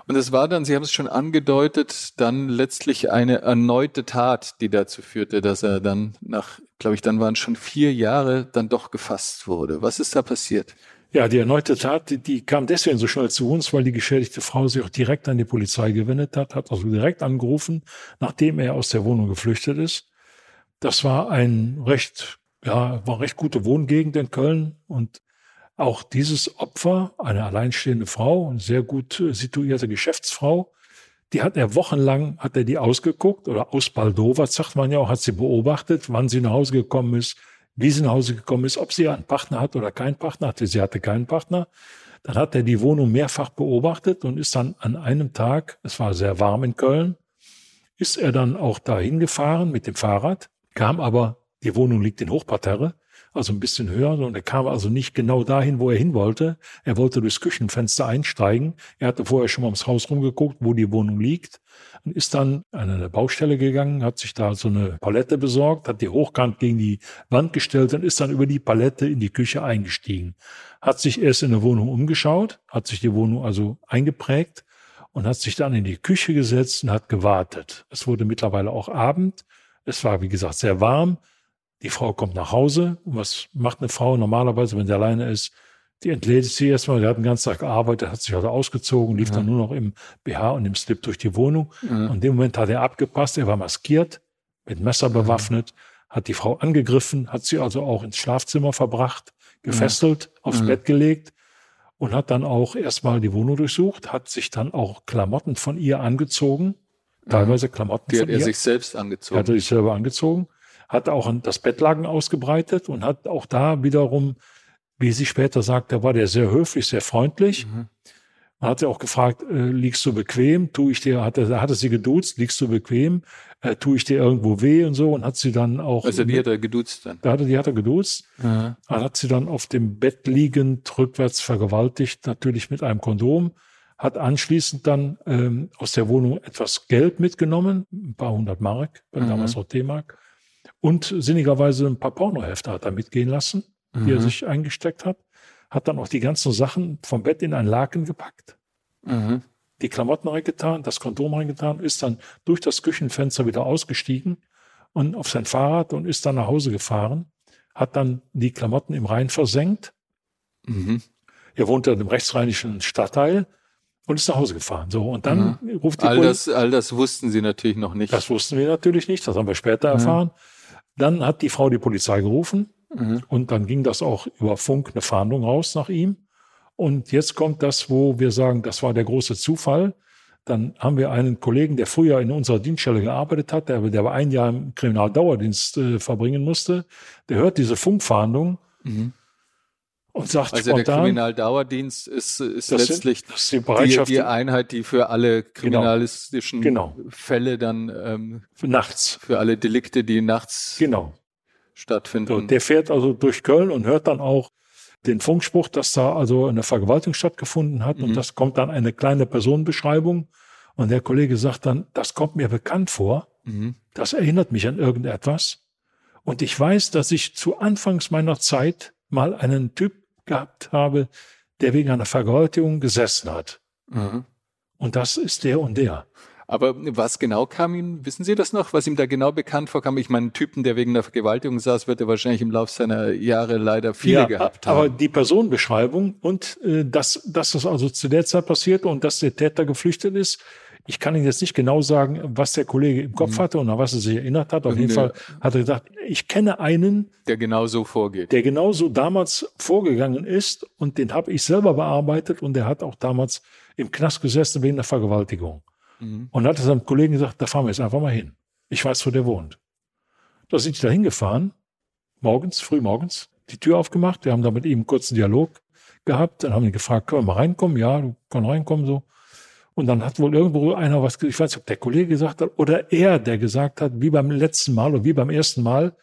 B: Und es war dann, Sie haben es schon angedeutet, dann letztlich eine erneute Tat, die dazu führte, dass er dann nach, glaube ich, dann waren es schon vier Jahre, dann doch gefasst wurde. Was ist da passiert?
C: Ja, die erneute Tat, die, die kam deswegen so schnell zu uns, weil die geschädigte Frau sich auch direkt an die Polizei gewendet hat, hat also direkt angerufen, nachdem er aus der Wohnung geflüchtet ist. Das war ein recht, ja, war recht gute Wohngegend in Köln und auch dieses Opfer, eine alleinstehende Frau, eine sehr gut situierte Geschäftsfrau, die hat er wochenlang, hat er die ausgeguckt oder ausbaldowert, sagt man ja auch, hat sie beobachtet, wann sie nach Hause gekommen ist, wie sie nach Hause gekommen ist, ob sie einen Partner hat oder keinen Partner hatte. Sie hatte keinen Partner. Dann hat er die Wohnung mehrfach beobachtet und ist dann an einem Tag, es war sehr warm in Köln, ist er dann auch dahin gefahren mit dem Fahrrad kam aber, die Wohnung liegt in Hochparterre, also ein bisschen höher, und er kam also nicht genau dahin, wo er hin wollte. Er wollte durchs Küchenfenster einsteigen. Er hatte vorher schon mal ums Haus rumgeguckt, wo die Wohnung liegt, und ist dann an eine Baustelle gegangen, hat sich da so eine Palette besorgt, hat die hochkant gegen die Wand gestellt und ist dann über die Palette in die Küche eingestiegen. Hat sich erst in der Wohnung umgeschaut, hat sich die Wohnung also eingeprägt und hat sich dann in die Küche gesetzt und hat gewartet. Es wurde mittlerweile auch Abend. Es war, wie gesagt, sehr warm. Die Frau kommt nach Hause. Und was macht eine Frau normalerweise, wenn sie alleine ist? Die entledigt sie erstmal, der hat den ganzen Tag gearbeitet, hat sich also ausgezogen, lief ja. dann nur noch im BH und im Slip durch die Wohnung. Ja. Und in dem Moment hat er abgepasst, er war maskiert, mit Messer bewaffnet, hat die Frau angegriffen, hat sie also auch ins Schlafzimmer verbracht, gefesselt, aufs Bett gelegt und hat dann auch erstmal die Wohnung durchsucht, hat sich dann auch Klamotten von ihr angezogen, teilweise Klamotten
B: die hat er sich selbst angezogen.
C: Die hat er sich selber angezogen, hat auch das Bettlaken ausgebreitet und hat auch da wiederum wie sie später sagte, war der sehr höflich, sehr freundlich. Mhm. Man hat sie auch gefragt, äh, liegst du bequem? Tu ich dir, hatte, hatte sie geduzt, liegst du bequem? Äh, tu ich dir irgendwo weh und so? Und hat sie dann auch.
B: Also die hat er geduzt dann.
C: Da hatte, die hat er geduzt. Mhm. Dann hat sie dann auf dem Bett liegend, rückwärts vergewaltigt, natürlich mit einem Kondom. Hat anschließend dann ähm, aus der Wohnung etwas Geld mitgenommen, ein paar hundert Mark, mhm. damals auch D-Mark. Und sinnigerweise ein paar Pornohefte hat er mitgehen lassen mhm. die er mhm. sich eingesteckt hat, hat dann auch die ganzen Sachen vom Bett in ein Laken gepackt, mhm. die Klamotten reingetan, das Kondom reingetan, ist dann durch das Küchenfenster wieder ausgestiegen und auf sein Fahrrad und ist dann nach Hause gefahren, hat dann die Klamotten im Rhein versenkt. Mhm. Er wohnte im rechtsrheinischen Stadtteil und ist nach Hause gefahren. So und dann
B: mhm. ruft die all Polizei. Das, all das wussten Sie natürlich noch nicht.
C: Das wussten wir natürlich nicht. Das haben wir später mhm. erfahren. Dann hat die Frau die Polizei gerufen. Mhm. Und dann ging das auch über Funk eine Fahndung raus nach ihm. Und jetzt kommt das, wo wir sagen, das war der große Zufall. Dann haben wir einen Kollegen, der früher in unserer Dienststelle gearbeitet hat, der, der ein Jahr im Kriminaldauerdienst äh, verbringen musste. Der hört diese Funkfahndung mhm. Und sagt
B: Also spontan, der Kriminaldauerdienst ist, ist letztlich sind, die, die, die, Einheit, die für alle genau. kriminalistischen genau. Genau. Fälle dann ähm,
C: nachts.
B: Für alle Delikte, die nachts
C: genau
B: stattfinden. So,
C: der fährt also durch Köln und hört dann auch den Funkspruch, dass da also eine Vergewaltigung stattgefunden hat. Mhm. Und das kommt dann eine kleine Personenbeschreibung. Und der Kollege sagt dann, das kommt mir bekannt vor. Mhm. Das erinnert mich an irgendetwas. Und ich weiß, dass ich zu Anfangs meiner Zeit mal einen Typ gehabt habe, der wegen einer Vergewaltigung gesessen hat. Mhm. Und das ist der und der.
B: Aber was genau kam ihm, wissen Sie das noch, was ihm da genau bekannt vorkam? Ich meine, Typen, der wegen der Vergewaltigung saß, wird er wahrscheinlich im Laufe seiner Jahre leider viele ja, gehabt haben.
C: Aber die Personenbeschreibung und äh, dass, dass das also zu der Zeit passierte und dass der Täter geflüchtet ist, ich kann Ihnen jetzt nicht genau sagen, was der Kollege im Kopf mhm. hatte und an was er sich erinnert hat. Auf jeden Fall hat er gesagt, ich kenne einen,
B: der genau so vorgeht.
C: Der genauso damals vorgegangen ist und den habe ich selber bearbeitet und der hat auch damals im Knast gesessen wegen der Vergewaltigung. Mhm. Und hat seinem Kollegen gesagt, da fahren wir jetzt einfach mal hin. Ich weiß, wo der wohnt. Da sind die da hingefahren, morgens, früh morgens, die Tür aufgemacht, wir haben da mit ihm einen kurzen Dialog gehabt, dann haben die gefragt, können wir mal reinkommen? Ja, du kannst reinkommen, so. Und dann hat wohl irgendwo einer was, ich weiß nicht, ob der Kollege gesagt hat oder er, der gesagt hat, wie beim letzten Mal oder wie beim ersten Mal.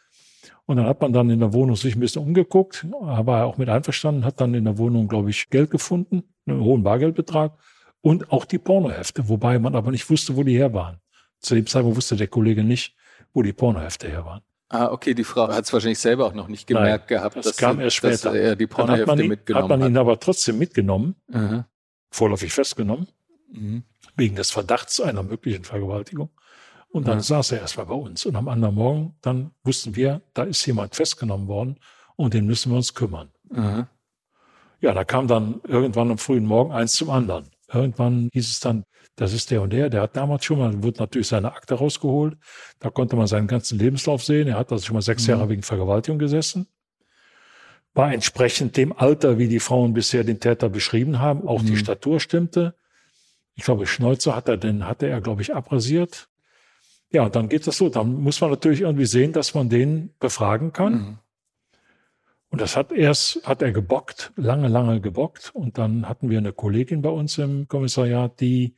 C: Und dann hat man dann in der Wohnung sich ein bisschen umgeguckt, war auch mit einverstanden, hat dann in der Wohnung, glaube ich, Geld gefunden, einen hohen Bargeldbetrag und auch die Pornohefte, wobei man aber nicht wusste, wo die her waren. Zu dem Zeitpunkt wusste der Kollege nicht, wo die Pornohefte her waren.
B: Ah, okay, die Frau hat es wahrscheinlich selber auch noch nicht gemerkt Nein, gehabt,
C: das dass, kam erst später. dass
B: er die Pornohefte hat mitgenommen
C: hat. man ihn aber trotzdem mitgenommen, mhm. vorläufig festgenommen, mhm. wegen des Verdachts einer möglichen Vergewaltigung. Und dann mhm. saß er erstmal bei uns. Und am anderen Morgen, dann wussten wir, da ist jemand festgenommen worden und den müssen wir uns kümmern. Mhm. Ja, da kam dann irgendwann am frühen Morgen eins zum anderen. Irgendwann hieß es dann, das ist der und der, der hat damals schon mal, wurde natürlich seine Akte rausgeholt. Da konnte man seinen ganzen Lebenslauf sehen. Er hat also schon mal sechs mhm. Jahre wegen Vergewaltigung gesessen. War entsprechend dem Alter, wie die Frauen bisher den Täter beschrieben haben. Auch mhm. die Statur stimmte. Ich glaube, Schnäuzer hat er, den hatte er, glaube ich, abrasiert. Ja, und dann geht das so. Dann muss man natürlich irgendwie sehen, dass man den befragen kann. Mhm. Und das hat erst, hat er gebockt, lange, lange gebockt. Und dann hatten wir eine Kollegin bei uns im Kommissariat, die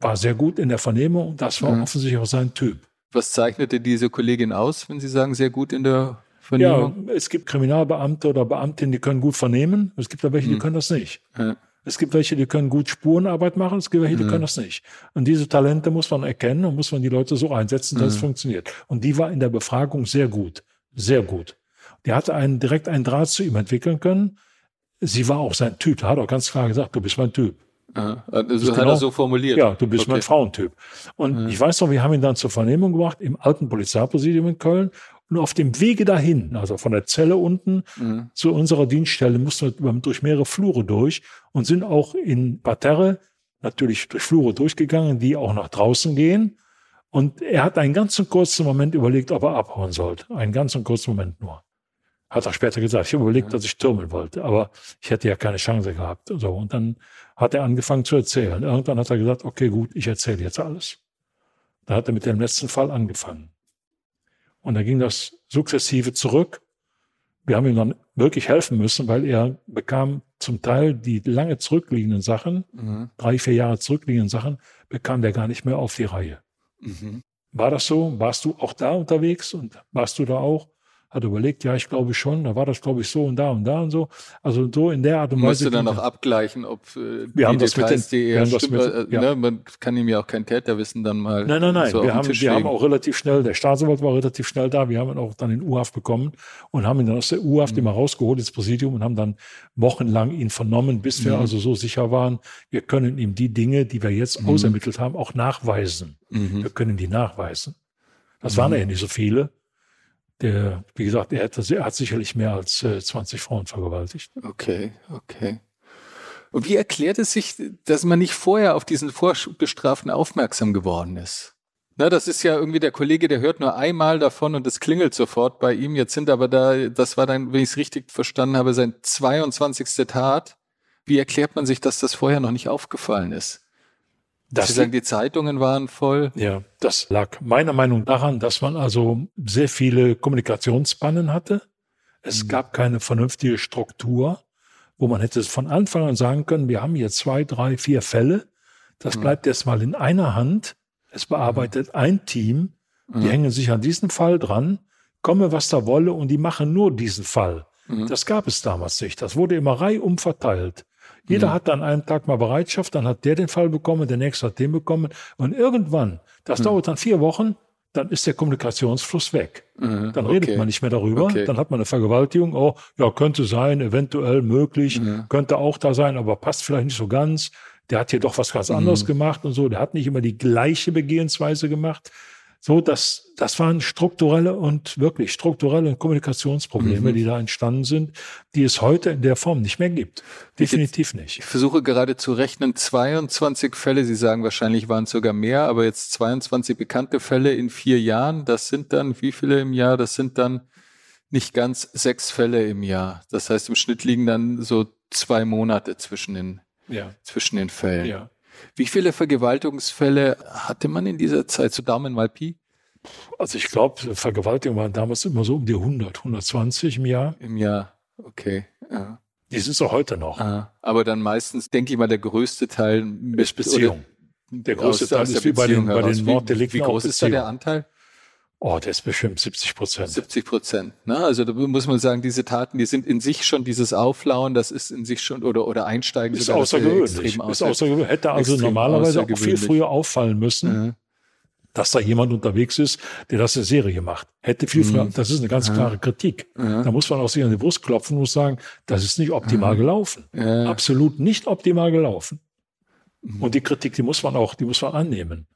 C: war sehr gut in der Vernehmung und das war mhm. offensichtlich auch sein Typ.
B: Was zeichnete diese Kollegin aus, wenn Sie sagen, sehr gut in der Vernehmung?
C: Ja, es gibt Kriminalbeamte oder Beamtinnen, die können gut vernehmen. Es gibt aber welche, die mhm. können das nicht. Ja. Es gibt welche, die können gut Spurenarbeit machen, es gibt welche, die mhm. können das nicht. Und diese Talente muss man erkennen und muss man die Leute so einsetzen, dass es mhm. funktioniert. Und die war in der Befragung sehr gut. Sehr gut. Der hatte einen, direkt einen Draht zu ihm entwickeln können. Sie war auch sein Typ. Da hat er ganz klar gesagt, du bist mein Typ.
B: Aha. Also hat genau, er so formuliert.
C: Ja, du bist okay. mein Frauentyp. Und ja. ich weiß noch, wir haben ihn dann zur Vernehmung gebracht im alten Polizeipräsidium in Köln. Und auf dem Wege dahin, also von der Zelle unten mhm. zu unserer Dienststelle, mussten wir durch mehrere Flure durch und sind auch in Parterre natürlich durch Flure durchgegangen, die auch nach draußen gehen. Und er hat einen ganz kurzen Moment überlegt, ob er abhauen sollte. Einen ganz kurzen Moment nur. Hat er später gesagt. Ich habe überlegt, dass ich türmeln wollte, aber ich hätte ja keine Chance gehabt. So, und dann hat er angefangen zu erzählen. Irgendwann hat er gesagt, okay, gut, ich erzähle jetzt alles. Da hat er mit dem letzten Fall angefangen. Und da ging das sukzessive zurück. Wir haben ihm dann wirklich helfen müssen, weil er bekam zum Teil die lange zurückliegenden Sachen, mhm. drei, vier Jahre zurückliegenden Sachen, bekam der gar nicht mehr auf die Reihe. Mhm. War das so? Warst du auch da unterwegs und warst du da auch? Hat überlegt, ja, ich glaube schon, da war das, glaube ich, so und da und da und so. Also so in der Art und
B: Weise. Musst du dann noch abgleichen, ob äh,
C: wir haben das Details,
B: mit den, die
C: eher
B: stimmt, mit, äh, ja. ne, man kann ihm ja auch kein Täterwissen dann mal.
C: Nein, nein, nein. So wir haben, wir haben auch relativ schnell, der Staatsanwalt war relativ schnell da, wir haben ihn auch dann in U-Haft bekommen und haben ihn dann aus der U-Haft mhm. immer rausgeholt ins Präsidium und haben dann wochenlang ihn vernommen, bis wir mhm. also so sicher waren, wir können ihm die Dinge, die wir jetzt mhm. ausermittelt haben, auch nachweisen. Mhm. Wir können die nachweisen. Das waren mhm. ja nicht so viele der, wie gesagt, er hat, er hat sicherlich mehr als äh, 20 Frauen vergewaltigt.
B: Okay, okay. Und wie erklärt es sich, dass man nicht vorher auf diesen Vorbestraften aufmerksam geworden ist? Na, das ist ja irgendwie der Kollege, der hört nur einmal davon und es klingelt sofort bei ihm. Jetzt sind aber da, das war dann, wenn ich es richtig verstanden habe, sein 22. Tat. Wie erklärt man sich, dass das vorher noch nicht aufgefallen ist? Das Sie sagen, die Zeitungen waren voll.
C: Ja, das lag meiner Meinung nach daran, dass man also sehr viele Kommunikationspannen hatte. Es mhm. gab keine vernünftige Struktur, wo man hätte von Anfang an sagen können, wir haben hier zwei, drei, vier Fälle. Das mhm. bleibt jetzt mal in einer Hand. Es bearbeitet mhm. ein Team. Die mhm. hängen sich an diesen Fall dran, komme was da wolle und die machen nur diesen Fall. Mhm. Das gab es damals nicht. Das wurde immer reihum verteilt. Jeder mhm. hat dann einen Tag mal Bereitschaft, dann hat der den Fall bekommen, der nächste hat den bekommen. Und irgendwann, das mhm. dauert dann vier Wochen, dann ist der Kommunikationsfluss weg. Mhm. Dann redet okay. man nicht mehr darüber. Okay. Dann hat man eine Vergewaltigung. Oh, ja, könnte sein, eventuell möglich, mhm. könnte auch da sein, aber passt vielleicht nicht so ganz. Der hat hier doch was ganz anderes mhm. gemacht und so. Der hat nicht immer die gleiche Begehensweise gemacht. So, das, das waren strukturelle und wirklich strukturelle Kommunikationsprobleme, mhm. die da entstanden sind, die es heute in der Form nicht mehr gibt. Definitiv
B: jetzt,
C: nicht.
B: Ich versuche gerade zu rechnen, 22 Fälle, Sie sagen wahrscheinlich waren es sogar mehr, aber jetzt 22 bekannte Fälle in vier Jahren, das sind dann wie viele im Jahr? Das sind dann nicht ganz sechs Fälle im Jahr. Das heißt, im Schnitt liegen dann so zwei Monate zwischen den, ja. zwischen den Fällen. Ja. Wie viele Vergewaltigungsfälle hatte man in dieser Zeit? So Daumen mal Pi?
C: Also ich glaube, Vergewaltigungen waren damals immer so um die 100, 120 im Jahr.
B: Im Jahr, okay. Ja.
C: Die sind so heute noch.
B: Ah, aber dann meistens, denke ich mal, der größte Teil
C: ist Beziehung. Der größte aus, Teil aus ist wie bei den, bei den Morddelikten.
B: Wie, wie groß ist da der Anteil?
C: Oh, der ist bestimmt 70 Prozent.
B: 70 Prozent. Ne? Also da muss man sagen, diese Taten, die sind in sich schon dieses Auflauen, das ist in sich schon oder oder Einsteigen.
C: Ist sogar, außergewöhnlich. Ist außergewöhnlich. Hätte also normalerweise auch viel früher auffallen müssen, ja. dass da jemand unterwegs ist, der das in Serie macht. Hätte viel früher. Mhm. Das ist eine ganz klare Kritik. Ja. Da muss man auch sich an die Brust klopfen und sagen, das ist nicht optimal gelaufen. Absolut nicht optimal gelaufen. Mhm. Und die Kritik, die muss man auch, die muss man annehmen.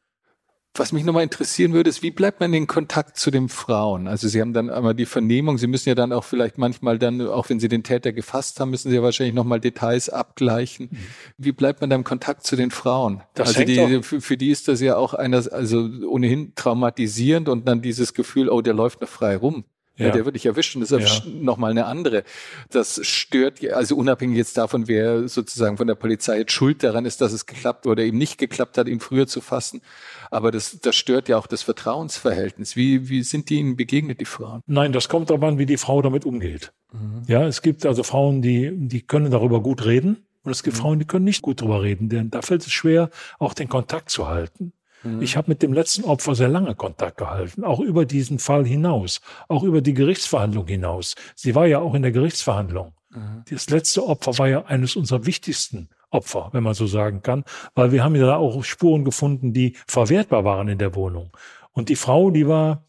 B: Was mich nochmal interessieren würde, ist, wie bleibt man in Kontakt zu den Frauen? Also Sie haben dann einmal die Vernehmung, Sie müssen ja dann auch vielleicht manchmal dann, auch wenn Sie den Täter gefasst haben, müssen Sie ja wahrscheinlich nochmal Details abgleichen. Mhm. Wie bleibt man da im Kontakt zu den Frauen? Das also die, für, für, die ist das ja auch einer, also ohnehin traumatisierend und dann dieses Gefühl, oh, der läuft noch frei rum. Ja. der wird dich erwischen. Das ist ja. nochmal eine andere. Das stört, also unabhängig jetzt davon, wer sozusagen von der Polizei jetzt schuld daran ist, dass es geklappt oder eben nicht geklappt hat, ihn früher zu fassen. Aber das, das stört ja auch das Vertrauensverhältnis. Wie, wie sind die Ihnen begegnet, die Frauen?
C: Nein, das kommt darauf an, wie die Frau damit umgeht. Mhm. Ja, es gibt also Frauen, die, die können darüber gut reden. Und es gibt mhm. Frauen, die können nicht gut darüber reden, denn da fällt es schwer, auch den Kontakt zu halten. Mhm. Ich habe mit dem letzten Opfer sehr lange Kontakt gehalten, auch über diesen Fall hinaus, auch über die Gerichtsverhandlung hinaus. Sie war ja auch in der Gerichtsverhandlung. Mhm. Das letzte Opfer war ja eines unserer wichtigsten Opfer, wenn man so sagen kann, weil wir haben ja da auch Spuren gefunden, die verwertbar waren in der Wohnung. Und die Frau, die war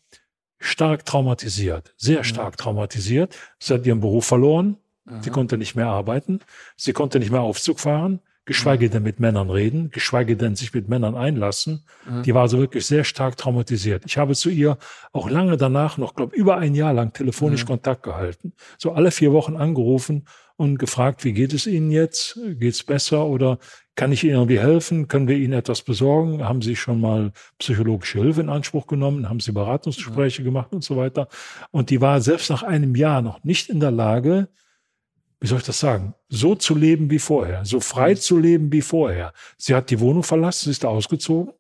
C: stark traumatisiert, sehr mhm. stark traumatisiert. Sie hat ihren Beruf verloren. Sie konnte nicht mehr arbeiten. Sie konnte nicht mehr Aufzug fahren. geschweige denn mit Männern reden, geschweige denn sich mit Männern einlassen. Mhm. Die war also wirklich sehr stark traumatisiert. Ich habe zu ihr auch lange danach noch, glaube über ein Jahr lang telefonisch mhm. Kontakt gehalten. So alle vier Wochen angerufen und gefragt, wie geht es Ihnen jetzt? Geht's besser oder kann ich Ihnen irgendwie helfen? Können wir Ihnen etwas besorgen? Haben Sie schon mal psychologische Hilfe in Anspruch genommen? Haben Sie Beratungsgespräche ja. gemacht und so weiter? Und die war selbst nach einem Jahr noch nicht in der Lage, wie soll ich das sagen, so zu leben wie vorher, so frei mhm. zu leben wie vorher. Sie hat die Wohnung verlassen, sie ist da ausgezogen.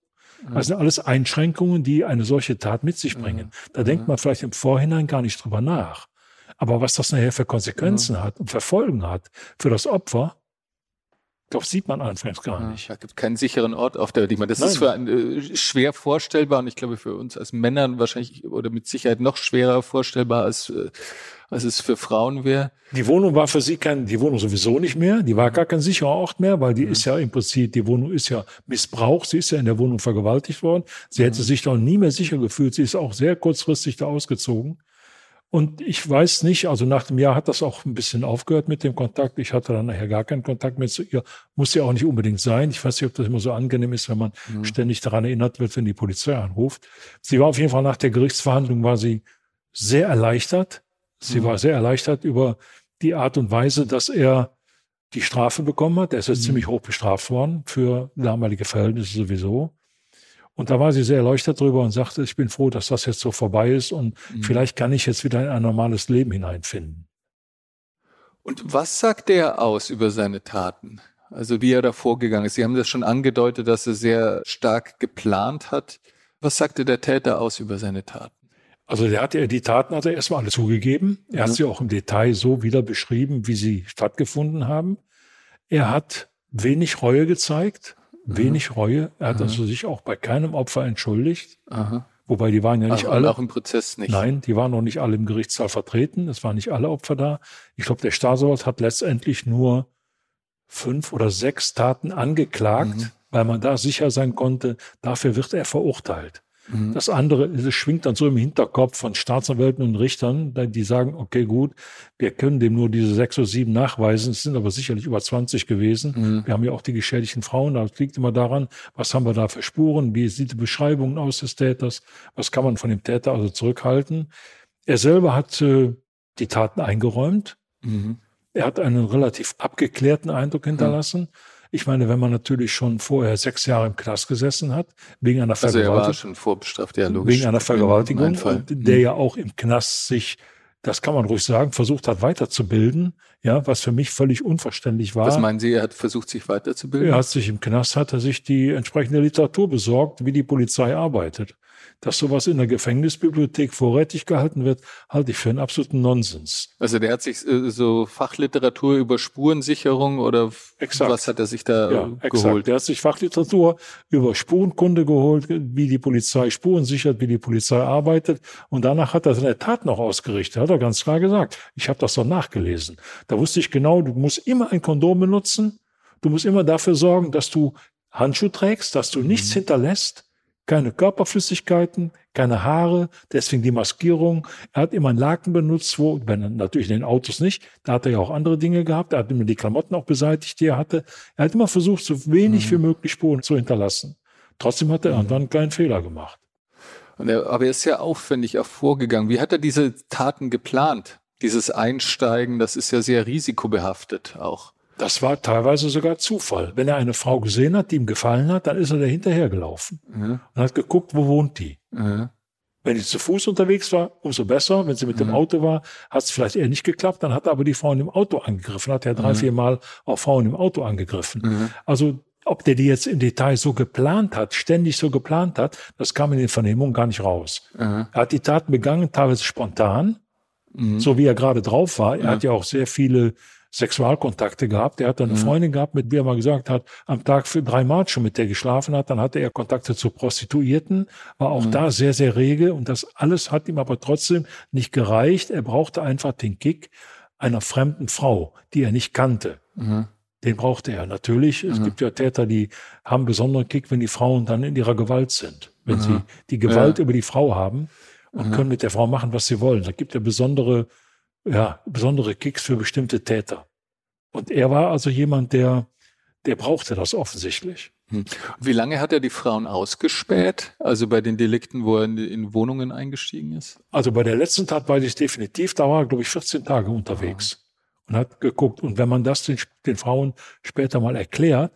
C: Mhm. Das sind alles Einschränkungen, die eine solche Tat mit sich bringen. Da denkt man vielleicht im Vorhinein gar nicht drüber nach. Aber was das nachher für Konsequenzen hat und für Folgen hat für das Opfer, das sieht man anfangs gar nicht.
B: Da gibt keinen sicheren Ort auf der Welt. Das Nein. ist für einen, äh, schwer vorstellbar und ich glaube für uns als Männern wahrscheinlich oder mit Sicherheit noch schwerer vorstellbar als äh, als es für Frauen wäre.
C: Die Wohnung war für sie kein, die Wohnung sowieso nicht mehr, die war gar kein sicherer Ort mehr, weil die mhm. ist ja im Prinzip, die Wohnung ist ja missbraucht, sie ist ja in der Wohnung vergewaltigt worden. Sie mhm. hätte sich doch nie mehr sicher gefühlt, sie ist auch sehr kurzfristig da ausgezogen. Und ich weiß nicht, also nach dem Jahr hat das auch ein bisschen aufgehört mit dem Kontakt. Ich hatte dann nachher gar keinen Kontakt mehr zu ihr. Muss ja auch nicht unbedingt sein. Ich weiß nicht, ob das immer so angenehm ist, wenn man mhm. ständig daran erinnert wird, wenn die Polizei anruft. Sie war auf jeden Fall nach der Gerichtsverhandlung war sie sehr erleichtert. Sie mhm. war sehr erleichtert über die Art und Weise, dass er die Strafe bekommen hat. Er ist jetzt mhm. ziemlich hoch bestraft worden für damalige Verhältnisse sowieso. Und da war sie sehr erleuchtet drüber und sagte, ich bin froh, dass das jetzt so vorbei ist und mhm. vielleicht kann ich jetzt wieder in ein normales Leben hineinfinden.
B: Und was sagt er aus über seine Taten? Also wie er da vorgegangen ist. Sie haben das schon angedeutet, dass er sehr stark geplant hat. Was sagte der Täter aus über seine Taten?
C: Also der hat ja die Taten hat er erstmal alle zugegeben. Er mhm. hat sie auch im Detail so wieder beschrieben, wie sie stattgefunden haben. Er hat wenig Reue gezeigt wenig Aha. Reue. Er hat Aha. also sich auch bei keinem Opfer entschuldigt. Aha. Wobei die waren ja nicht also alle.
B: Auch im Prozess nicht.
C: Nein, die waren noch nicht alle im Gerichtssaal vertreten. Es waren nicht alle Opfer da. Ich glaube, der Staatsanwalt hat letztendlich nur fünf oder sechs Taten angeklagt, mhm. weil man da sicher sein konnte, dafür wird er verurteilt. Mhm. Das andere, das schwingt dann so im Hinterkopf von Staatsanwälten und Richtern, die sagen, okay, gut, wir können dem nur diese sechs oder sieben nachweisen, es sind aber sicherlich über 20 gewesen. Mhm. Wir haben ja auch die geschädigten Frauen, das liegt immer daran, was haben wir da für Spuren, wie sieht die Beschreibung aus des Täters, was kann man von dem Täter also zurückhalten. Er selber hat äh, die Taten eingeräumt. Mhm. Er hat einen relativ abgeklärten Eindruck hinterlassen. Mhm. Ich meine, wenn man natürlich schon vorher sechs Jahre im Knast gesessen hat, wegen einer
B: also Vergewaltigung. Er war schon vorbestraft, ja,
C: logisch. Wegen einer Vergewaltigung, der ja auch im Knast sich das kann man ruhig sagen, versucht hat weiterzubilden, ja, was für mich völlig unverständlich war.
B: Was meinen Sie, er hat versucht, sich weiterzubilden?
C: Er hat sich im Knast, hat er sich die entsprechende Literatur besorgt, wie die Polizei arbeitet dass sowas in der Gefängnisbibliothek vorrätig gehalten wird, halte ich für einen absoluten Nonsens.
B: Also der hat sich äh, so Fachliteratur über Spurensicherung oder exakt. was hat er sich da ja, geholt? Exakt.
C: Der hat sich Fachliteratur über Spurenkunde geholt, wie die Polizei Spuren sichert, wie die Polizei arbeitet. Und danach hat er seine Tat noch ausgerichtet. Hat er ganz klar gesagt. Ich habe das doch nachgelesen. Da wusste ich genau, du musst immer ein Kondom benutzen. Du musst immer dafür sorgen, dass du Handschuh trägst, dass du nichts mhm. hinterlässt keine Körperflüssigkeiten, keine Haare, deswegen die Maskierung. Er hat immer einen Laken benutzt, wo, wenn natürlich in den Autos nicht, da hat er ja auch andere Dinge gehabt, er hat immer die Klamotten auch beseitigt, die er hatte. Er hat immer versucht, so wenig mhm. wie möglich Spuren zu hinterlassen. Trotzdem hat er mhm. irgendwann einen kleinen Fehler gemacht.
B: Er, aber er ist ja aufwendig auch vorgegangen. Wie hat er diese Taten geplant? Dieses Einsteigen, das ist ja sehr risikobehaftet auch.
C: Das war teilweise sogar Zufall. Wenn er eine Frau gesehen hat, die ihm gefallen hat, dann ist er da hinterhergelaufen mhm. und hat geguckt, wo wohnt die. Mhm. Wenn sie zu Fuß unterwegs war, umso besser. Wenn sie mit mhm. dem Auto war, hat es vielleicht eher nicht geklappt. Dann hat er aber die Frauen im Auto angegriffen, hat er drei, mhm. vier Mal auch Frauen im Auto angegriffen. Mhm. Also ob der die jetzt im Detail so geplant hat, ständig so geplant hat, das kam in den Vernehmungen gar nicht raus. Mhm. Er hat die Taten begangen, teilweise spontan, so wie er gerade drauf war. Er hat ja auch sehr viele Sexualkontakte gehabt. Er hat eine mhm. Freundin gehabt, mit der er mal gesagt hat, am Tag für drei Mal schon mit der geschlafen hat. Dann hatte er Kontakte zu Prostituierten, war auch mhm. da sehr, sehr rege. Und das alles hat ihm aber trotzdem nicht gereicht. Er brauchte einfach den Kick einer fremden Frau, die er nicht kannte. Mhm. Den brauchte er natürlich. Es mhm. gibt ja Täter, die haben besonderen Kick, wenn die Frauen dann in ihrer Gewalt sind. Wenn sie mhm. die Gewalt ja. über die Frau haben und mhm. können mit der Frau machen, was sie wollen. Da gibt ja besondere ja, besondere Kicks für bestimmte Täter. Und er war also jemand, der der brauchte das offensichtlich.
B: Hm. Wie lange hat er die Frauen ausgespäht? Also bei den Delikten, wo er in, in Wohnungen eingestiegen ist?
C: Also bei der letzten Tat weiß ich definitiv, da war er, glaube ich, 14 Tage unterwegs ah. und hat geguckt. Und wenn man das den, den Frauen später mal erklärt,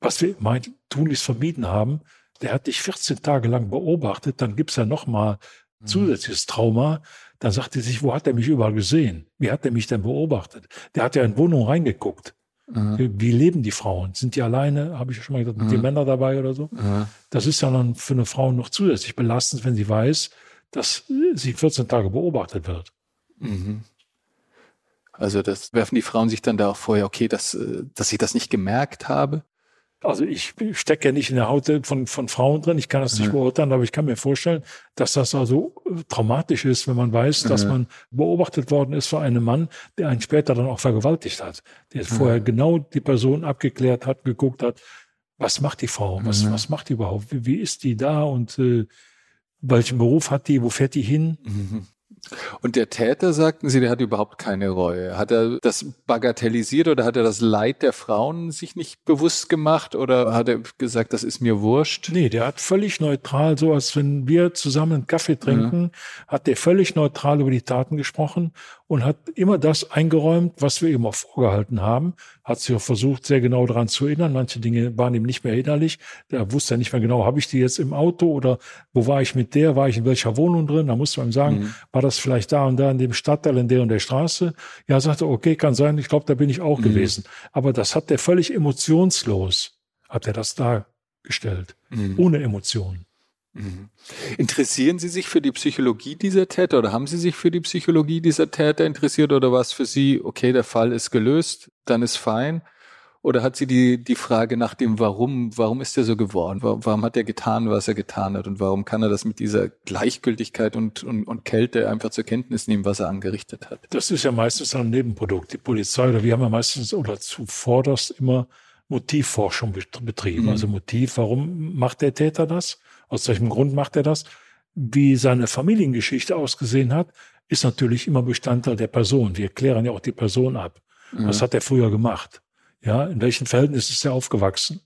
C: was wir mein, tunlichst vermieden haben, der hat dich 14 Tage lang beobachtet, dann gibt's ja nochmal mhm. zusätzliches Trauma. Dann sagt er sich, wo hat er mich überall gesehen? Wie hat er mich denn beobachtet? Der hat ja in Wohnungen reingeguckt. Mhm. Wie, wie, leben die Frauen? Sind die alleine? Habe ich ja schon mal gesagt, mhm. die Männer dabei oder so? Mhm. Das ist ja dann für eine Frau noch zusätzlich belastend, wenn sie weiß, dass sie 14 Tage beobachtet wird. Mhm.
B: Also das werfen die Frauen sich dann da auch vorher, okay, dass, äh, dass ich das nicht gemerkt habe?
C: Also ich stecke ja nicht in der Haut von, von Frauen drin, ich kann das nicht mhm. beurteilen, aber ich kann mir vorstellen, dass das also äh, traumatisch ist, wenn man weiß, mhm. dass man beobachtet worden ist von einem Mann, der einen später dann auch vergewaltigt hat, der mhm. vorher genau die Person abgeklärt hat, geguckt hat, was macht die Frau, was, mhm. was macht die überhaupt, wie, wie ist die da und äh, welchen Beruf hat die, wo fährt die hin?
B: Mhm. Und der Täter, sagten Sie, der hat überhaupt keine Reue. Hat er das bagatellisiert oder hat er das Leid der Frauen sich nicht bewusst gemacht oder hat er gesagt, das ist mir wurscht?
C: Nee, der hat völlig neutral, so als wenn wir zusammen einen Kaffee trinken, ja. hat der völlig neutral über die Taten gesprochen und hat immer das eingeräumt, was wir ihm auch vorgehalten haben. Hat sich auch versucht, sehr genau daran zu erinnern. Manche Dinge waren ihm nicht mehr erinnerlich. Der wusste ja nicht mehr genau, habe ich die jetzt im Auto oder wo war ich mit der, war ich in welcher Wohnung drin? Da musste man ihm sagen, mhm. war das vielleicht da und da in dem Stadtteil, in der und der Straße? Ja, sagte, okay, kann sein. Ich glaube, da bin ich auch mhm. gewesen. Aber das hat der völlig emotionslos, hat er das dargestellt. Mhm. Ohne Emotionen.
B: Mhm. Interessieren Sie sich für die Psychologie dieser Täter oder haben Sie sich für die Psychologie dieser Täter interessiert oder war es für Sie, okay, der Fall ist gelöst, dann ist fein? Oder hat sie die, die Frage nach dem Warum, warum ist er so geworden? Warum, warum hat er getan, was er getan hat? Und warum kann er das mit dieser Gleichgültigkeit und, und, und Kälte einfach zur Kenntnis nehmen, was er angerichtet hat?
C: Das ist ja meistens ein Nebenprodukt. Die Polizei oder wir haben ja meistens oder zuvorderst immer Motivforschung betrieben. Mhm. Also Motiv, warum macht der Täter das? Aus welchem Grund macht er das? Wie seine Familiengeschichte ausgesehen hat, ist natürlich immer Bestandteil der Person. Wir klären ja auch die Person ab. Mhm. Was hat er früher gemacht? Ja, in welchen Verhältnissen ist er aufgewachsen?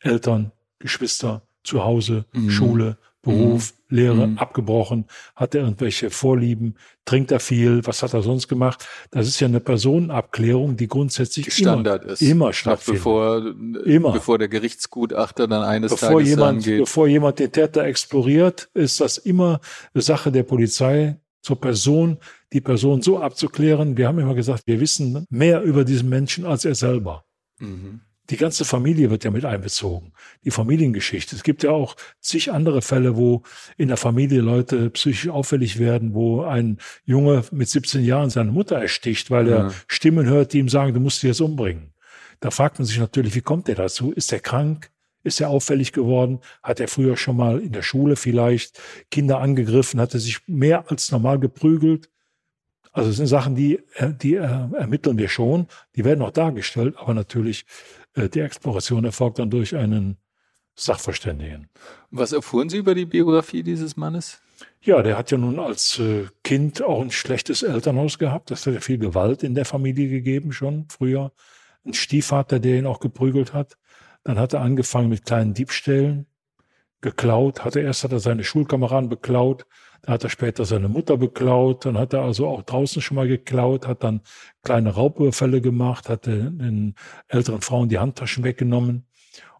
C: Eltern, Geschwister, zu Hause, mhm. Schule, Beruf, mhm. Lehre mhm. abgebrochen, hat er irgendwelche Vorlieben, trinkt er viel, was hat er sonst gemacht? Das ist ja eine Personenabklärung, die grundsätzlich die
B: Standard
C: immer,
B: ist.
C: Immer stattfindet.
B: Bevor, immer. bevor der Gerichtsgutachter dann eines
C: bevor
B: Tages
C: jemand,
B: angeht.
C: Bevor jemand den Täter exploriert, ist das immer eine Sache der Polizei zur Person, die Person so abzuklären. Wir haben immer gesagt, wir wissen mehr über diesen Menschen als er selber. Mhm. Die ganze Familie wird ja mit einbezogen. Die Familiengeschichte. Es gibt ja auch zig andere Fälle, wo in der Familie Leute psychisch auffällig werden, wo ein Junge mit 17 Jahren seine Mutter ersticht, weil er Stimmen hört, die ihm sagen, du musst sie jetzt umbringen. Da fragt man sich natürlich, wie kommt er dazu? Ist er krank? Ist er auffällig geworden? Hat er früher schon mal in der Schule vielleicht Kinder angegriffen? Hat er sich mehr als normal geprügelt? Also es sind Sachen, die, äh, die äh, ermitteln wir schon. Die werden auch dargestellt, aber natürlich äh, die Exploration erfolgt dann durch einen Sachverständigen.
B: Was erfuhren Sie über die Biografie dieses Mannes?
C: Ja, der hat ja nun als Kind auch ein schlechtes Elternhaus gehabt. Das hat ja viel Gewalt in der Familie gegeben schon früher. Ein Stiefvater, der ihn auch geprügelt hat. Dann hat er angefangen mit kleinen Diebstählen, geklaut, hatte erst hat er seine Schulkameraden beklaut, dann hat er später seine Mutter beklaut, dann hat er also auch draußen schon mal geklaut, hat dann kleine Raubüberfälle gemacht, hat den älteren Frauen die Handtaschen weggenommen.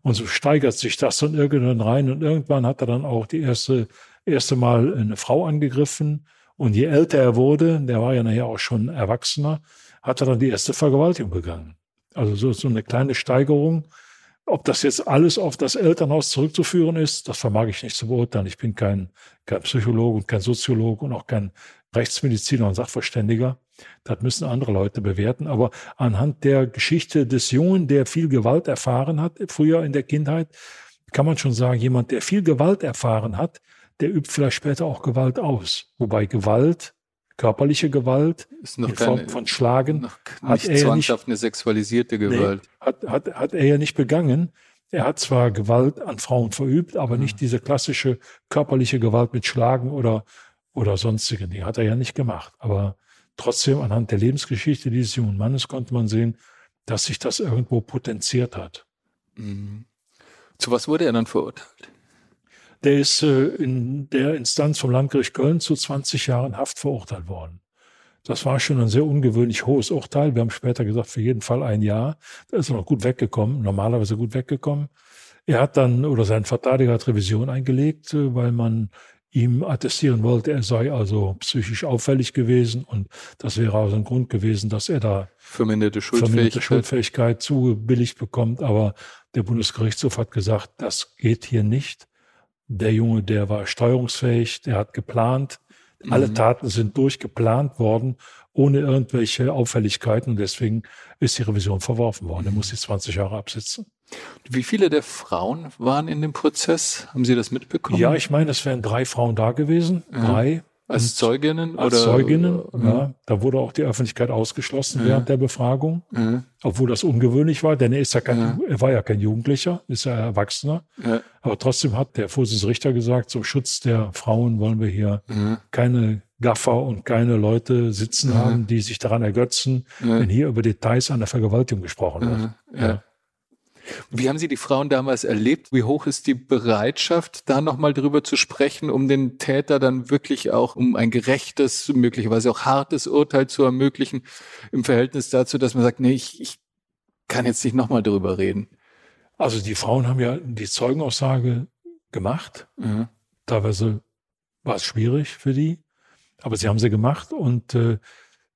C: Und so steigert sich das dann irgendwann rein und irgendwann hat er dann auch die erste, erste Mal eine Frau angegriffen. Und je älter er wurde, der war ja nachher auch schon Erwachsener, hat er dann die erste Vergewaltigung begangen. Also so, so eine kleine Steigerung. Ob das jetzt alles auf das Elternhaus zurückzuführen ist, das vermag ich nicht zu beurteilen. Ich bin kein, kein Psychologe und kein Soziologe und auch kein Rechtsmediziner und Sachverständiger. Das müssen andere Leute bewerten. Aber anhand der Geschichte des Jungen, der viel Gewalt erfahren hat, früher in der Kindheit, kann man schon sagen, jemand, der viel Gewalt erfahren hat, der übt vielleicht später auch Gewalt aus. Wobei Gewalt körperliche Gewalt in Form keine, von Schlagen
B: hat er ja nicht, eine sexualisierte Gewalt.
C: Nee, hat, hat, hat er ja nicht begangen. Er hat zwar Gewalt an Frauen verübt, aber mhm. nicht diese klassische körperliche Gewalt mit Schlagen oder, oder sonstigen. Die hat er ja nicht gemacht. Aber trotzdem anhand der Lebensgeschichte dieses jungen Mannes konnte man sehen, dass sich das irgendwo potenziert hat.
B: Mhm. Zu was wurde er dann verurteilt?
C: Der ist äh, in der Instanz vom Landgericht Köln zu 20 Jahren Haft verurteilt worden. Das war schon ein sehr ungewöhnlich hohes Urteil. Wir haben später gesagt, für jeden Fall ein Jahr. Da ist er noch gut weggekommen, normalerweise gut weggekommen. Er hat dann, oder sein Verteidiger hat Revision eingelegt, äh, weil man ihm attestieren wollte, er sei also psychisch auffällig gewesen und das wäre also ein Grund gewesen, dass er da
B: verminderte Schuldfähigkeit, verminderte
C: Schuldfähigkeit zugebilligt bekommt. Aber der Bundesgerichtshof hat gesagt, das geht hier nicht. Der Junge, der war steuerungsfähig, der hat geplant. Mhm. Alle Taten sind durchgeplant worden, ohne irgendwelche Auffälligkeiten. Und deswegen ist die Revision verworfen worden. Er muss die 20 Jahre absitzen.
B: Wie viele der Frauen waren in dem Prozess? Haben Sie das mitbekommen?
C: Ja, ich meine, es wären drei Frauen da gewesen. Ja. Drei.
B: Als Zeuginnen?
C: Als oder? Zeuginnen, ja. ja. Da wurde auch die Öffentlichkeit ausgeschlossen ja. während der Befragung. Ja. Obwohl das ungewöhnlich war, denn er ist ja kein, er war ja kein Jugendlicher, ist ja Erwachsener. Aber trotzdem hat der Vorsitzende gesagt, zum Schutz der Frauen wollen wir hier keine Gaffer und keine Leute sitzen haben, die sich daran ergötzen, wenn hier über Details einer Vergewaltigung gesprochen wird. Ja.
B: Wie haben Sie die Frauen damals erlebt? Wie hoch ist die Bereitschaft, da nochmal drüber zu sprechen, um den Täter dann wirklich auch, um ein gerechtes, möglicherweise auch hartes Urteil zu ermöglichen, im Verhältnis dazu, dass man sagt, nee, ich, ich kann jetzt nicht nochmal drüber reden?
C: Also die Frauen haben ja die Zeugenaussage gemacht. Mhm. Teilweise war es schwierig für die, aber sie haben sie gemacht und äh,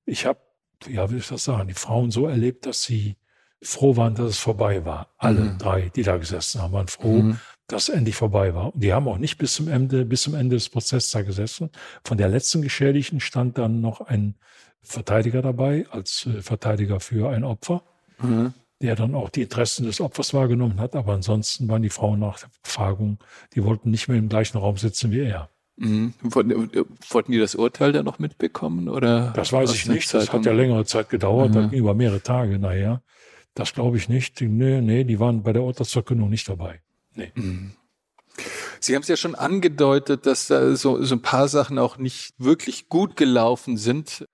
C: ich habe, ja, wie ich das sagen, die Frauen so erlebt, dass sie froh waren, dass es vorbei war. Alle mhm. drei, die da gesessen haben, waren froh, mhm. dass es endlich vorbei war. Und die haben auch nicht bis zum Ende, bis zum Ende des Prozesses da gesessen. Von der letzten Geschädigten stand dann noch ein Verteidiger dabei, als äh, Verteidiger für ein Opfer, mhm. der dann auch die Interessen des Opfers wahrgenommen hat. Aber ansonsten waren die Frauen nach der Befragung, die wollten nicht mehr im gleichen Raum sitzen wie er.
B: Mhm. Wollten die das Urteil dann noch mitbekommen? Oder
C: das weiß ich nicht. Das hat ja längere Zeit gedauert, mhm. dann über mehrere Tage nachher. Das glaube ich nicht. Nee, nee, die waren bei der Urteilsverkündung nicht dabei. Nee. Mhm.
B: Sie haben es ja schon angedeutet, dass da so, so ein paar Sachen auch nicht wirklich gut gelaufen sind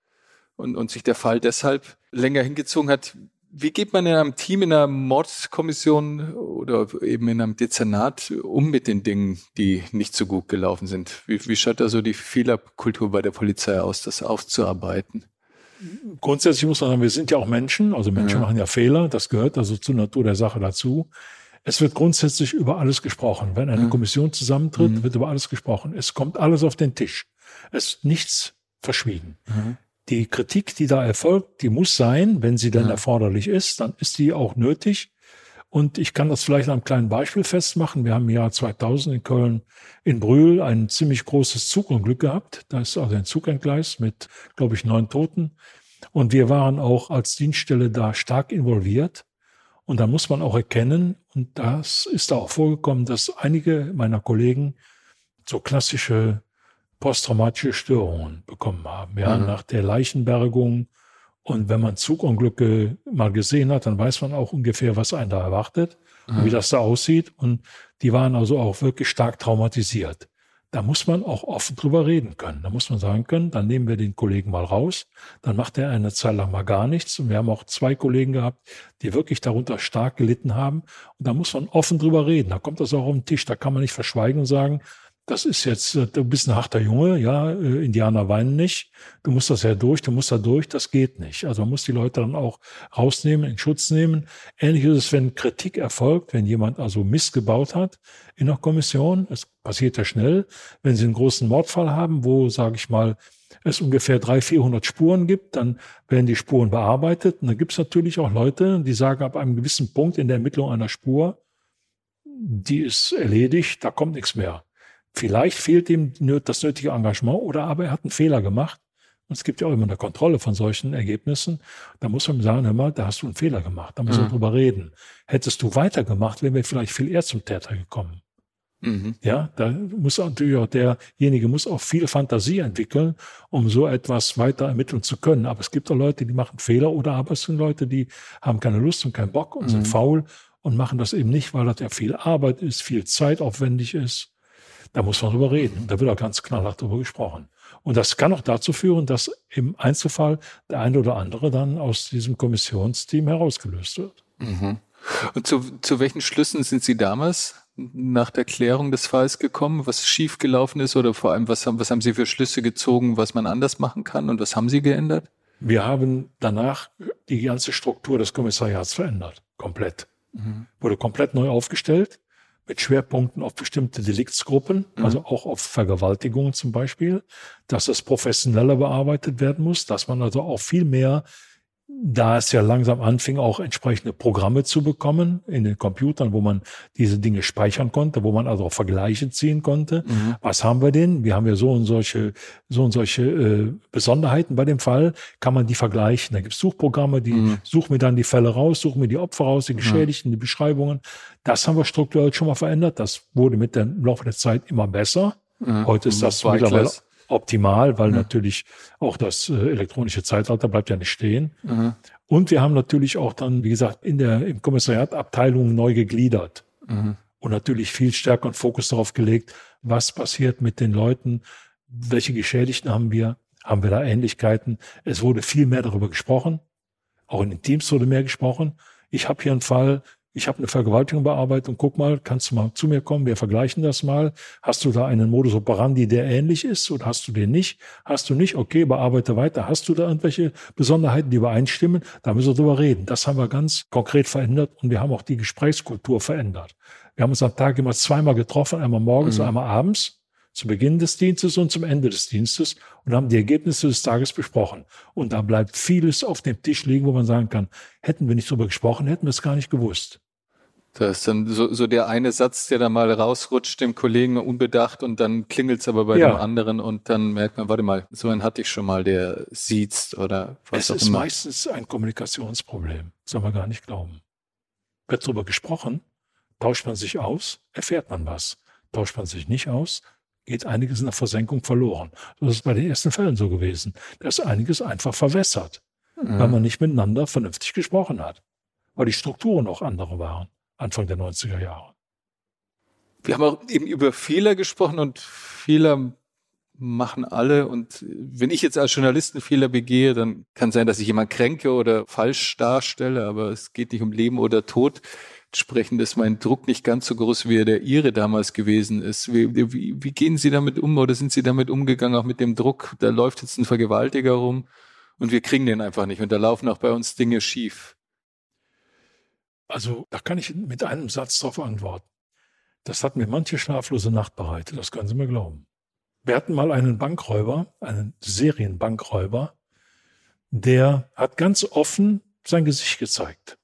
B: und, und sich der Fall deshalb länger hingezogen hat. Wie geht man in einem Team, in einer Mordkommission oder eben in einem Dezernat um mit den Dingen, die nicht so gut gelaufen sind? Wie, wie schaut da so die Fehlerkultur bei der Polizei aus, das aufzuarbeiten?
C: Grundsätzlich muss man sagen, wir sind ja auch Menschen, also Menschen ja. machen ja Fehler, das gehört also zur Natur der Sache dazu. Es wird grundsätzlich über alles gesprochen. Wenn eine ja. Kommission zusammentritt, mhm. wird über alles gesprochen. Es kommt alles auf den Tisch. Es ist nichts verschwiegen. Mhm. Die Kritik, die da erfolgt, die muss sein, wenn sie denn erforderlich ist, dann ist die auch nötig. Und ich kann das vielleicht an einem kleinen Beispiel festmachen. Wir haben im Jahr 2000 in Köln in Brühl ein ziemlich großes Zugunglück gehabt. Da ist also ein Zug entgleist mit, glaube ich, neun Toten. Und wir waren auch als Dienststelle da stark involviert. Und da muss man auch erkennen, und das ist auch vorgekommen, dass einige meiner Kollegen so klassische posttraumatische Störungen bekommen haben. Ja, mhm. nach der Leichenbergung. Und wenn man Zugunglücke mal gesehen hat, dann weiß man auch ungefähr, was einen da erwartet mhm. und wie das da aussieht. Und die waren also auch wirklich stark traumatisiert da muss man auch offen drüber reden können. Da muss man sagen können, dann nehmen wir den Kollegen mal raus, dann macht er eine Zeit lang mal gar nichts. Und wir haben auch zwei Kollegen gehabt, die wirklich darunter stark gelitten haben. Und da muss man offen drüber reden. Da kommt das auch auf den Tisch. Da kann man nicht verschweigen und sagen, das ist jetzt, äh, du bist ein harter Junge, ja, äh, Indianer weinen nicht, du musst das ja durch, du musst da durch, das geht nicht. Also man muss die Leute dann auch rausnehmen, in Schutz nehmen. Ähnlich ist es, wenn Kritik erfolgt, wenn jemand also Mist gebaut hat in der Kommission, es passiert ja schnell, wenn sie einen großen Mordfall haben, wo, sage ich mal, es ungefähr 300, 400 Spuren gibt, dann werden die Spuren bearbeitet. Und dann gibt es natürlich auch Leute, die sagen, ab einem gewissen Punkt in der Ermittlung einer Spur, die ist erledigt, da kommt nichts mehr. Vielleicht fehlt ihm das nötige Engagement oder aber er hat einen Fehler gemacht. Und es gibt ja auch immer eine Kontrolle von solchen Ergebnissen. Da muss man sagen, hör mal, da hast du einen Fehler gemacht. Da müssen wir mhm. drüber reden. Hättest du weitergemacht, wären wir vielleicht viel eher zum Täter gekommen. Mhm. Ja, da muss natürlich auch derjenige muss auch viel Fantasie entwickeln, um so etwas weiter ermitteln zu können. Aber es gibt auch Leute, die machen Fehler oder aber es sind Leute, die haben keine Lust und keinen Bock und mhm. sind faul und machen das eben nicht, weil das ja viel Arbeit ist, viel zeitaufwendig ist. Da muss man drüber reden. Da wird auch ganz knallhart drüber gesprochen. Und das kann auch dazu führen, dass im Einzelfall der eine oder andere dann aus diesem Kommissionsteam herausgelöst wird.
B: Mhm. Und zu, zu welchen Schlüssen sind Sie damals nach der Klärung des Falls gekommen, was schiefgelaufen ist oder vor allem, was haben, was haben Sie für Schlüsse gezogen, was man anders machen kann und was haben Sie geändert?
C: Wir haben danach die ganze Struktur des Kommissariats verändert. Komplett. Mhm. Wurde komplett neu aufgestellt mit Schwerpunkten auf bestimmte Deliktsgruppen, mhm. also auch auf Vergewaltigungen zum Beispiel, dass das professioneller bearbeitet werden muss, dass man also auch viel mehr da es ja langsam anfing, auch entsprechende Programme zu bekommen in den Computern, wo man diese Dinge speichern konnte, wo man also auch Vergleiche ziehen konnte. Mhm. Was haben wir denn? Wir haben ja so und solche, so und solche äh, Besonderheiten bei dem Fall. Kann man die vergleichen? Da gibt es Suchprogramme, die mhm. suchen mir dann die Fälle raus, suchen mir die Opfer raus, die Geschädigten, die Beschreibungen. Das haben wir strukturell schon mal verändert. Das wurde mit dem Laufe der Zeit immer besser. Mhm. Heute ist das mittlerweile optimal, weil mhm. natürlich auch das äh, elektronische Zeitalter bleibt ja nicht stehen. Mhm. Und wir haben natürlich auch dann, wie gesagt, in der, im Kommissariat Abteilungen neu gegliedert. Mhm. Und natürlich viel stärker und Fokus darauf gelegt, was passiert mit den Leuten, welche Geschädigten haben wir, haben wir da Ähnlichkeiten. Es wurde viel mehr darüber gesprochen. Auch in den Teams wurde mehr gesprochen. Ich habe hier einen Fall, ich habe eine Vergewaltigung bearbeitet und guck mal, kannst du mal zu mir kommen, wir vergleichen das mal. Hast du da einen Modus operandi, der ähnlich ist oder hast du den nicht? Hast du nicht? Okay, bearbeite weiter. Hast du da irgendwelche Besonderheiten, die übereinstimmen? Da müssen wir drüber reden. Das haben wir ganz konkret verändert und wir haben auch die Gesprächskultur verändert. Wir haben uns am Tag immer zweimal getroffen, einmal morgens mhm. einmal abends zu Beginn des Dienstes und zum Ende des Dienstes und haben die Ergebnisse des Tages besprochen. Und da bleibt vieles auf dem Tisch liegen, wo man sagen kann, hätten wir nicht drüber gesprochen, hätten wir es gar nicht gewusst.
B: Da ist dann so, so der eine Satz, der da mal rausrutscht dem Kollegen unbedacht und dann klingelt's aber bei ja. dem anderen und dann merkt man, warte mal, so einen hatte ich schon mal, der sieht oder
C: was es auch immer. Es ist meistens ein Kommunikationsproblem, soll man gar nicht glauben. Wird drüber gesprochen, tauscht man sich aus, erfährt man was. Tauscht man sich nicht aus, geht einiges in der Versenkung verloren. Das ist bei den ersten Fällen so gewesen. Da ist einiges einfach verwässert, mhm. weil man nicht miteinander vernünftig gesprochen hat, weil die Strukturen auch andere waren. Anfang der 90er Jahre.
B: Wir haben auch eben über Fehler gesprochen und Fehler machen alle. Und wenn ich jetzt als Journalist einen Fehler begehe, dann kann sein, dass ich jemand kränke oder falsch darstelle, aber es geht nicht um Leben oder Tod. Entsprechend ist mein Druck nicht ganz so groß, wie der Ihre damals gewesen ist. Wie, wie, wie gehen Sie damit um oder sind Sie damit umgegangen, auch mit dem Druck? Da läuft jetzt ein Vergewaltiger rum und wir kriegen den einfach nicht. Und da laufen auch bei uns Dinge schief.
C: Also da kann ich mit einem Satz darauf antworten. Das hat mir manche schlaflose Nacht bereitet, das können Sie mir glauben. Wir hatten mal einen Bankräuber, einen Serienbankräuber, der hat ganz offen sein Gesicht gezeigt.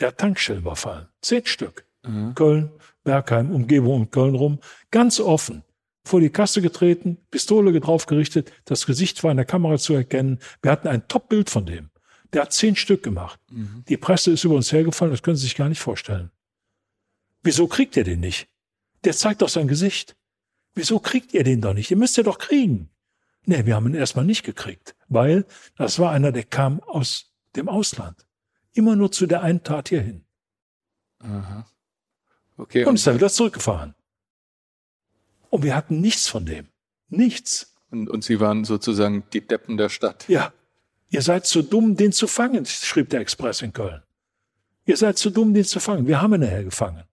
C: Der hat Tankstellen überfallen. Zehn Stück. Mhm. Köln, Bergheim, Umgebung um Köln rum. Ganz offen. Vor die Kasse getreten, Pistole drauf gerichtet, das Gesicht war in der Kamera zu erkennen. Wir hatten ein Top-Bild von dem. Der hat zehn Stück gemacht. Mhm. Die Presse ist über uns hergefallen, das können Sie sich gar nicht vorstellen. Wieso kriegt ihr den nicht? Der zeigt doch sein Gesicht. Wieso kriegt ihr den doch nicht? Ihr müsst ihr doch kriegen. Nee, wir haben ihn erstmal nicht gekriegt, weil das war einer, der kam aus dem Ausland. Immer nur zu der einen Tat hierhin. Aha. Okay. Und ist dann wieder zurückgefahren. Und wir hatten nichts von dem. Nichts.
B: Und, und Sie waren sozusagen die Deppen der Stadt.
C: Ja, Ihr seid zu dumm, den zu fangen, schrieb der Express in Köln. Ihr seid zu dumm, den zu fangen. Wir haben ihn nachher gefangen.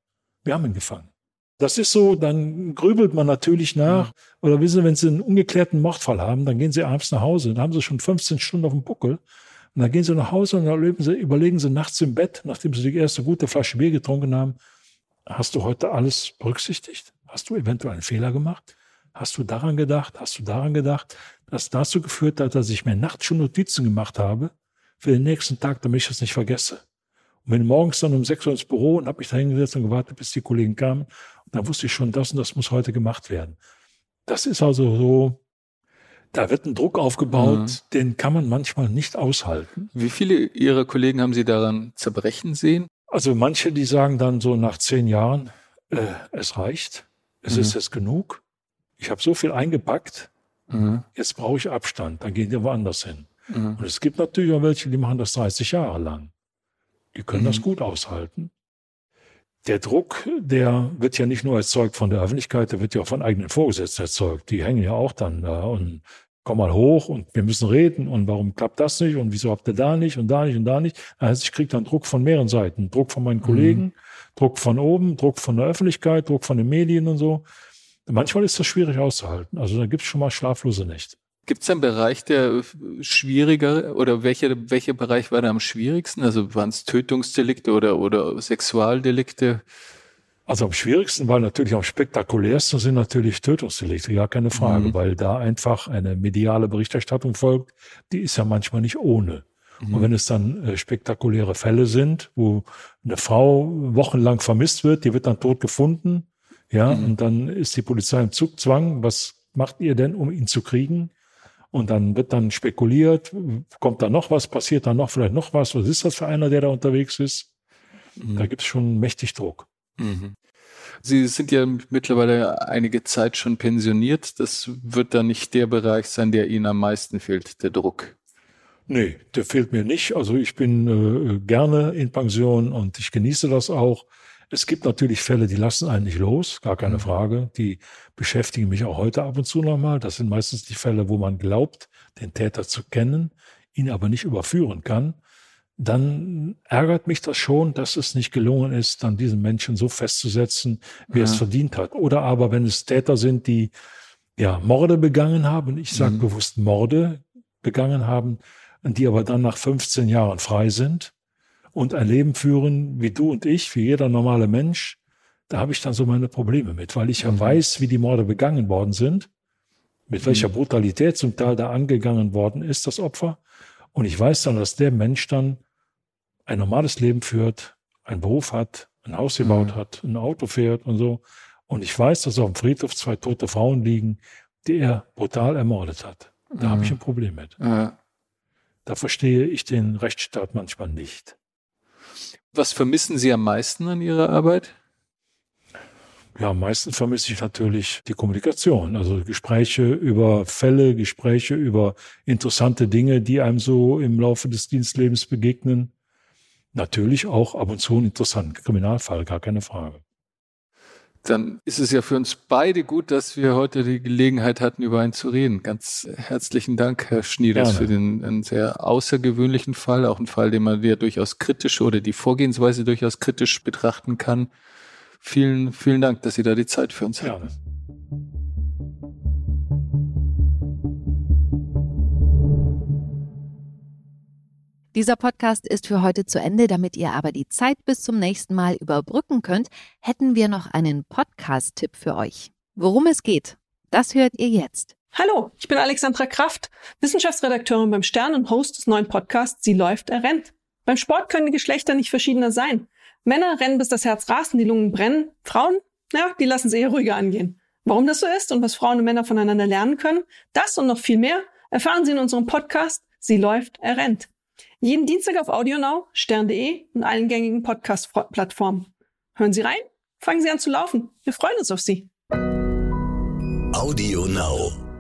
C: Wir haben ihn gefangen. Das ist so, dann grübelt man natürlich nach. Oder wissen Sie, wenn Sie einen ungeklärten Mordfall haben, dann gehen Sie abends nach Hause. Dann haben Sie schon 15 Stunden auf dem Buckel. Und dann gehen Sie nach Hause und Sie, überlegen Sie nachts im Bett, nachdem Sie die erste gute Flasche Bier getrunken haben, hast du heute alles berücksichtigt? Hast du eventuell einen Fehler gemacht? Hast du daran gedacht? Hast du daran gedacht? Das dazu geführt hat, dass ich mir nachts schon Notizen gemacht habe für den nächsten Tag, damit ich das nicht vergesse. Und bin morgens dann um sechs Uhr ins Büro und habe mich da hingesetzt und gewartet, bis die Kollegen kamen. Und dann wusste ich schon, das und das muss heute gemacht werden. Das ist also so, da wird ein Druck aufgebaut, mhm. den kann man manchmal nicht aushalten.
B: Wie viele Ihrer Kollegen haben Sie daran zerbrechen sehen?
C: Also manche, die sagen dann so nach zehn Jahren, äh, es reicht, es mhm. ist jetzt genug ich habe so viel eingepackt, mhm. jetzt brauche ich Abstand, dann gehen wir woanders hin. Mhm. Und es gibt natürlich auch welche, die machen das 30 Jahre lang. Die können mhm. das gut aushalten. Der Druck, der wird ja nicht nur erzeugt von der Öffentlichkeit, der wird ja auch von eigenen Vorgesetzten erzeugt. Die hängen ja auch dann da und komm mal hoch und wir müssen reden und warum klappt das nicht und wieso habt ihr da nicht und da nicht und da nicht. Das heißt, ich kriege dann Druck von mehreren Seiten. Druck von meinen mhm. Kollegen, mhm. Druck von oben, Druck von der Öffentlichkeit, Druck von den Medien und so. Manchmal ist das schwierig auszuhalten. Also da gibt es schon mal schlaflose Nächte.
B: Gibt es einen Bereich, der schwieriger oder welcher, welcher Bereich war da am schwierigsten? Also waren es Tötungsdelikte oder, oder Sexualdelikte?
C: Also am schwierigsten, weil natürlich am spektakulärsten sind natürlich Tötungsdelikte, gar keine Frage, mhm. weil da einfach eine mediale Berichterstattung folgt, die ist ja manchmal nicht ohne. Mhm. Und wenn es dann äh, spektakuläre Fälle sind, wo eine Frau wochenlang vermisst wird, die wird dann tot gefunden, ja, mhm. und dann ist die Polizei im Zugzwang. Was macht ihr denn, um ihn zu kriegen? Und dann wird dann spekuliert, kommt da noch was, passiert da noch vielleicht noch was, was ist das für einer, der da unterwegs ist? Mhm. Da gibt es schon mächtig Druck.
B: Mhm. Sie sind ja mittlerweile einige Zeit schon pensioniert. Das wird dann nicht der Bereich sein, der Ihnen am meisten fehlt, der Druck.
C: Nee, der fehlt mir nicht. Also ich bin äh, gerne in Pension und ich genieße das auch. Es gibt natürlich Fälle, die lassen einen nicht los, gar keine mhm. Frage. Die beschäftigen mich auch heute ab und zu nochmal. Das sind meistens die Fälle, wo man glaubt, den Täter zu kennen, ihn aber nicht überführen kann dann ärgert mich das schon, dass es nicht gelungen ist, dann diesen Menschen so festzusetzen, wie er es verdient hat. Oder aber, wenn es Täter sind, die ja Morde begangen haben, ich sage mhm. bewusst Morde begangen haben, die aber dann nach 15 Jahren frei sind und ein Leben führen wie du und ich, wie jeder normale Mensch, da habe ich dann so meine Probleme mit, weil ich ja mhm. weiß, wie die Morde begangen worden sind, mit welcher mhm. Brutalität zum Teil da angegangen worden ist, das Opfer. Und ich weiß dann, dass der Mensch dann ein normales Leben führt, einen Beruf hat, ein Haus gebaut mhm. hat, ein Auto fährt und so. Und ich weiß, dass auf dem Friedhof zwei tote Frauen liegen, die er brutal ermordet hat. Da mhm. habe ich ein Problem mit. Mhm. Da verstehe ich den Rechtsstaat manchmal nicht.
B: Was vermissen Sie am meisten an Ihrer Arbeit?
C: Ja, am meisten vermisse ich natürlich die Kommunikation, also Gespräche über Fälle, Gespräche über interessante Dinge, die einem so im Laufe des Dienstlebens begegnen natürlich auch ab und zu ein interessanter Kriminalfall, gar keine Frage.
B: Dann ist es ja für uns beide gut, dass wir heute die Gelegenheit hatten, über einen zu reden. Ganz herzlichen Dank, Herr Schnieders, für den sehr außergewöhnlichen Fall, auch einen Fall, den man ja durchaus kritisch oder die Vorgehensweise durchaus kritisch betrachten kann. Vielen, vielen Dank, dass Sie da die Zeit für uns haben.
A: Dieser Podcast ist für heute zu Ende, damit ihr aber die Zeit bis zum nächsten Mal überbrücken könnt, hätten wir noch einen Podcast-Tipp für euch. Worum es geht, das hört ihr jetzt.
D: Hallo, ich bin Alexandra Kraft, Wissenschaftsredakteurin beim Stern und Host des neuen Podcasts Sie läuft, er rennt. Beim Sport können die Geschlechter nicht verschiedener sein. Männer rennen, bis das Herz rast und die Lungen brennen. Frauen, ja, die lassen es eher ruhiger angehen. Warum das so ist und was Frauen und Männer voneinander lernen können, das und noch viel mehr erfahren Sie in unserem Podcast Sie läuft, er rennt. Jeden Dienstag auf AudioNow, stern.de und allen gängigen Podcast-Plattformen. Hören Sie rein, fangen Sie an zu laufen. Wir freuen uns auf Sie.
E: AudioNow.